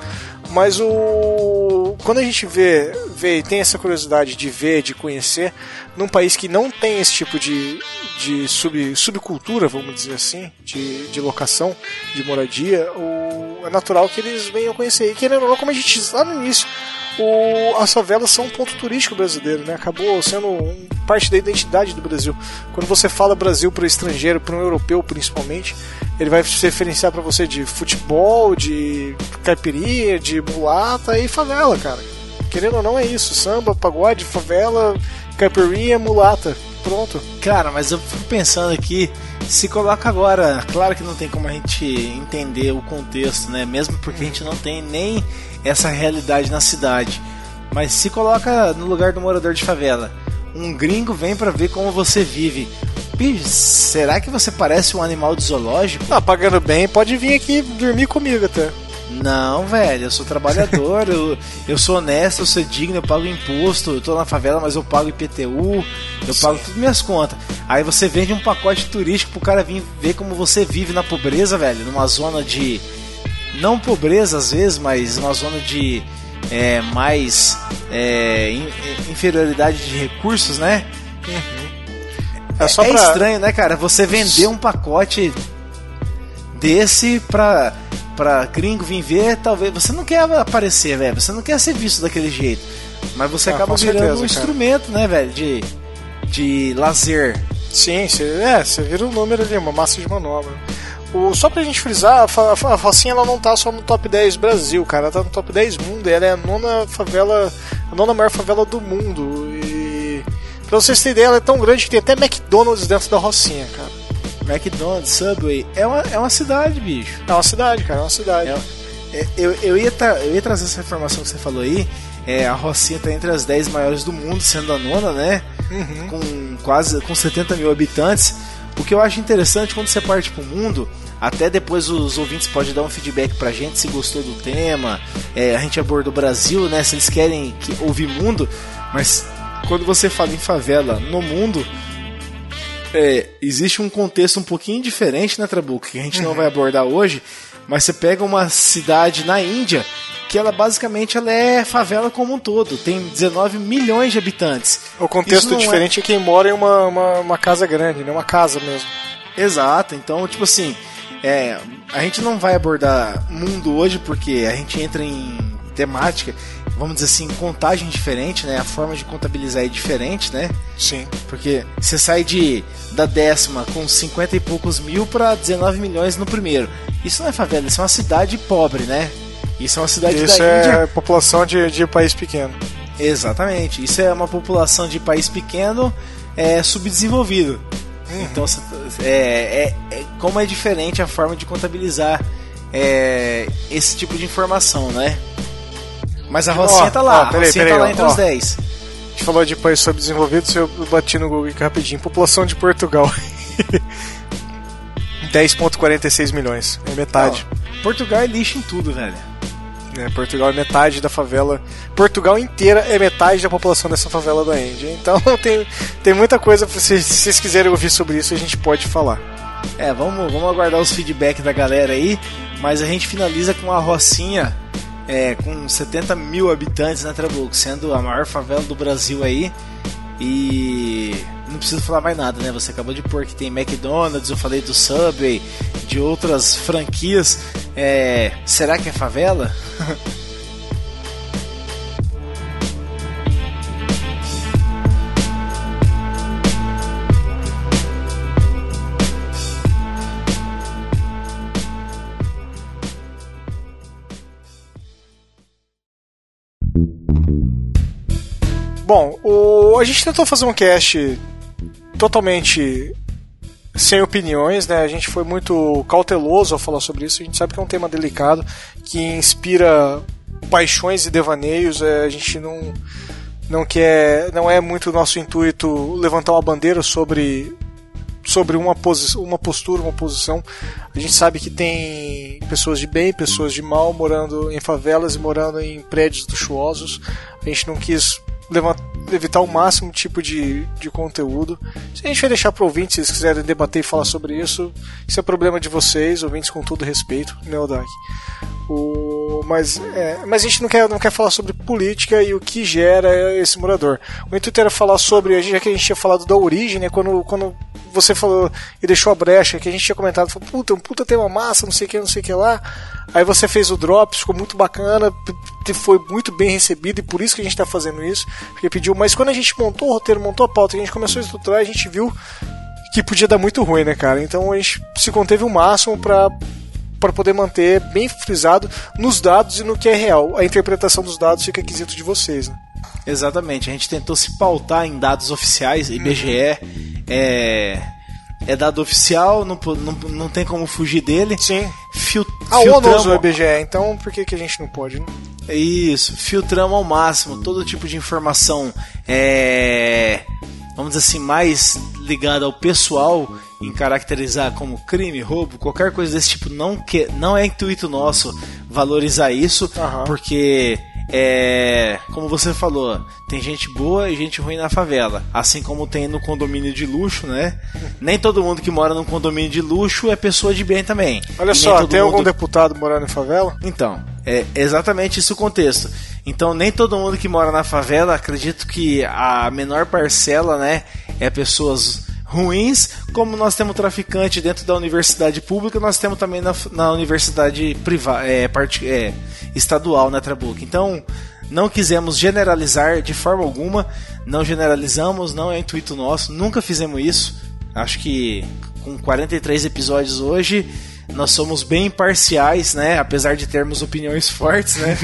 Mas o. Quando a gente vê, vê e tem essa curiosidade de ver, de conhecer, num país que não tem esse tipo de, de sub, subcultura, vamos dizer assim, de, de locação, de moradia, o, é natural que eles venham conhecer. E querendo ou não, como a gente disse lá no início, o, as favelas são um ponto turístico brasileiro, né? Acabou sendo um- parte da identidade do Brasil. Quando você fala Brasil para o estrangeiro, para um europeu principalmente, ele vai se referenciar para você de futebol, de caipirinha, de mulata e favela, cara. Querendo ou não é isso, samba, pagode, favela, caipirinha, mulata. Pronto. Cara, mas eu fico pensando aqui, se coloca agora, claro que não tem como a gente entender o contexto, né? Mesmo porque a gente não tem nem essa realidade na cidade. Mas se coloca no lugar do morador de favela. Um gringo vem pra ver como você vive. Bicho, será que você parece um animal de zoológico? Ah, pagando bem, pode vir aqui dormir comigo até. Não, velho, eu sou trabalhador, eu, eu sou honesto, eu sou digno, eu pago imposto, eu tô na favela, mas eu pago IPTU, eu pago tudo minhas contas. Aí você vende um pacote turístico pro cara vir ver como você vive na pobreza, velho, numa zona de. Não pobreza às vezes, mas uma zona de é, mais é, in- inferioridade de recursos, né? É só é pra. estranho, né, cara? Você vender um pacote desse pra, pra gringo vir ver, talvez. Você não quer aparecer, velho. Você não quer ser visto daquele jeito. Mas você Ah, acaba virando certeza, um cara. instrumento, né, velho? De, de lazer. Sim, você, é, você vira um número ali, uma massa de manobra. O, só pra gente frisar, a, fa- a Rocinha ela não tá só no top 10 Brasil, cara, ela tá no top 10 mundo, ela é a nona favela, a nona maior favela do mundo. E pra vocês terem ideia, ela é tão grande que tem até McDonald's dentro da Rocinha, cara. McDonald's, Subway. É uma, é uma cidade, bicho. É uma cidade, cara, é uma cidade. É- é, eu, eu, ia tra- eu ia trazer essa informação que você falou aí. É, a Rocinha tá entre as 10 maiores do mundo, sendo a nona, né? Com quase com 70 mil habitantes. O que eu acho interessante quando você parte pro mundo, até depois os ouvintes podem dar um feedback pra gente se gostou do tema. É, a gente abordou o Brasil, né? Se eles querem que, ouvir mundo, mas quando você fala em favela no mundo, é, existe um contexto um pouquinho diferente, né, Trabuco? Que a gente não vai abordar hoje, mas você pega uma cidade na Índia que ela basicamente ela é favela como um todo, tem 19 milhões de habitantes. O contexto é- diferente é... quem mora em uma, uma, uma casa grande, né? Uma casa mesmo. Exato, então, tipo assim, é, a gente não vai abordar mundo hoje porque a gente entra em temática, vamos dizer assim, contagem diferente, né? A forma de contabilizar é diferente, né? Sim. Porque você sai de da décima com 50 e poucos mil para 19 milhões no primeiro. Isso não é favela, isso é uma cidade pobre, né? Isso é uma cidade Isso da é Índia. população de, de país pequeno. Exatamente. Isso é uma população de país pequeno é, subdesenvolvido. Então cê- é, é- é- como é diferente a forma de contabilizar é, esse tipo de informação, né? Mas a Rocinha tá lá, ó, a peraí, Rocinha peraí, tá lá entre ó. os 10. A gente falou de país subdesenvolvido, se eu bati no Google aqui rapidinho. População de Portugal. 10,46 milhões. É metade. Portugal é lixo em tudo, velho. né? Portugal é metade da favela. Portugal inteira é metade da população dessa favela da Índia. Então tem, tem muita coisa. pra vocês- Se vocês quiserem ouvir sobre isso, a gente pode falar. É, vamos, vamos aguardar os feedback da galera aí, mas a gente finaliza com a Rocinha é, com 70 mil habitantes na Trabuco, sendo a maior favela do Brasil aí. E não preciso falar mais nada, né? Você acabou de pôr que tem McDonald's, eu falei do Subway, de outras franquias. É, será que é favela? Bom, o, a gente tentou fazer um cast totalmente sem opiniões, né? A gente foi muito cauteloso ao falar sobre isso. A gente sabe que é um tema delicado que inspira paixões e devaneios. é, a gente não não quer, não é muito nosso intuito levantar uma bandeira sobre sobre uma, posi uma postura, uma posição. A gente sabe que tem pessoas de bem, pessoas de mal morando em favelas e morando em prédios luxuosos. A gente não quis levantar, evitar o máximo tipo de, de conteúdo. Se a gente vai deixar para ouvintes, se eles quiserem debater e falar sobre isso, isso é problema de vocês, ouvintes com todo respeito, né, Odak? O, mas, é, mas a gente não quer, não quer falar sobre política e o que gera esse morador. O intuito era falar sobre, já que a gente tinha falado da origem, né, quando, quando você falou e deixou a brecha, que a gente tinha comentado, falou, puta, um puta tema massa, não sei o que, não sei o que lá. Aí você fez o Drops, ficou muito bacana, foi muito bem recebido e por isso que a gente está fazendo isso. Porque pediu, mas quando a gente montou o roteiro, montou a pauta, a gente começou a estruturar, a gente viu que podia dar muito ruim, né, cara? Então a gente se conteve o máximo para para poder manter bem frisado nos dados e no que é real. A interpretação dos dados fica quesito de vocês, né? Exatamente, a gente tentou se pautar em dados oficiais, IBGE é, é dado oficial, não, não, não tem como fugir dele. Sim. Fil, a ONU usa o IBGE, então por que, que a gente não pode, né? Isso, filtramos ao máximo todo tipo de informação, é, vamos dizer assim, mais ligada ao pessoal em caracterizar como crime, roubo, qualquer coisa desse tipo, não, que, não é intuito nosso valorizar isso, Aham. porque é, como você falou, tem gente boa e gente ruim na favela, assim como tem no condomínio de luxo, né? Nem todo mundo que mora num condomínio de luxo é pessoa de bem também. Olha E só, tem algum mundo- deputado morando em favela? então, é exatamente isso o contexto. Então, nem todo mundo que mora na favela, acredito que a menor parcela, né, é pessoas ruins, como nós temos traficante dentro da universidade pública, nós temos também na, na universidade privada, é, parti- é, estadual, né, Trabuco? Então, não quisemos generalizar de forma alguma, não generalizamos, não é intuito nosso, nunca fizemos isso. Acho que com 43 episódios hoje, nós somos bem imparciais, né? Apesar de termos opiniões fortes, né?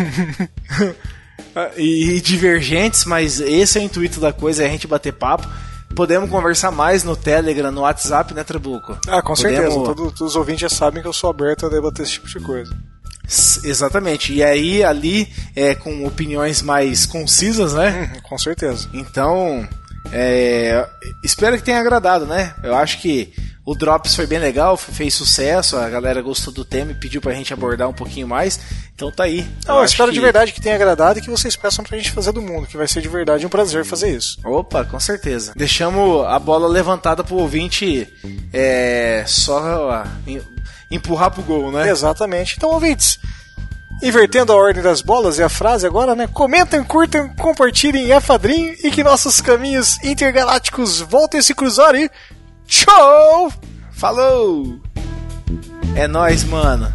e divergentes, mas esse é o intuito da coisa, é a gente bater papo. Podemos conversar mais no Telegram, no WhatsApp, né, Trabuco? Ah, com Podemos- certeza. Todo- todos os ouvintes já sabem que eu sou aberto a debater esse tipo de coisa. Exatamente. E aí, ali, é, com opiniões mais concisas, né? Hum, com certeza. Então, é, espero que tenha agradado, né? Eu acho que o Drops foi bem legal, fez sucesso, a galera gostou do tema e pediu pra gente abordar um pouquinho mais. Então tá aí. Não, eu espero que- de verdade que tenha agradado e que vocês peçam pra gente fazer do mundo, que vai ser de verdade um prazer fazer isso. Opa, com certeza. Deixamos a bola levantada pro ouvinte é, só empurrar pro gol, né? Exatamente. Então, ouvintes, invertendo a ordem das bolas e a frase agora, né? Comentem, curtam, compartilhem a fadrinho e que nossos caminhos intergalácticos voltem a se cruzar e tchau! Falou! É nóis, mano.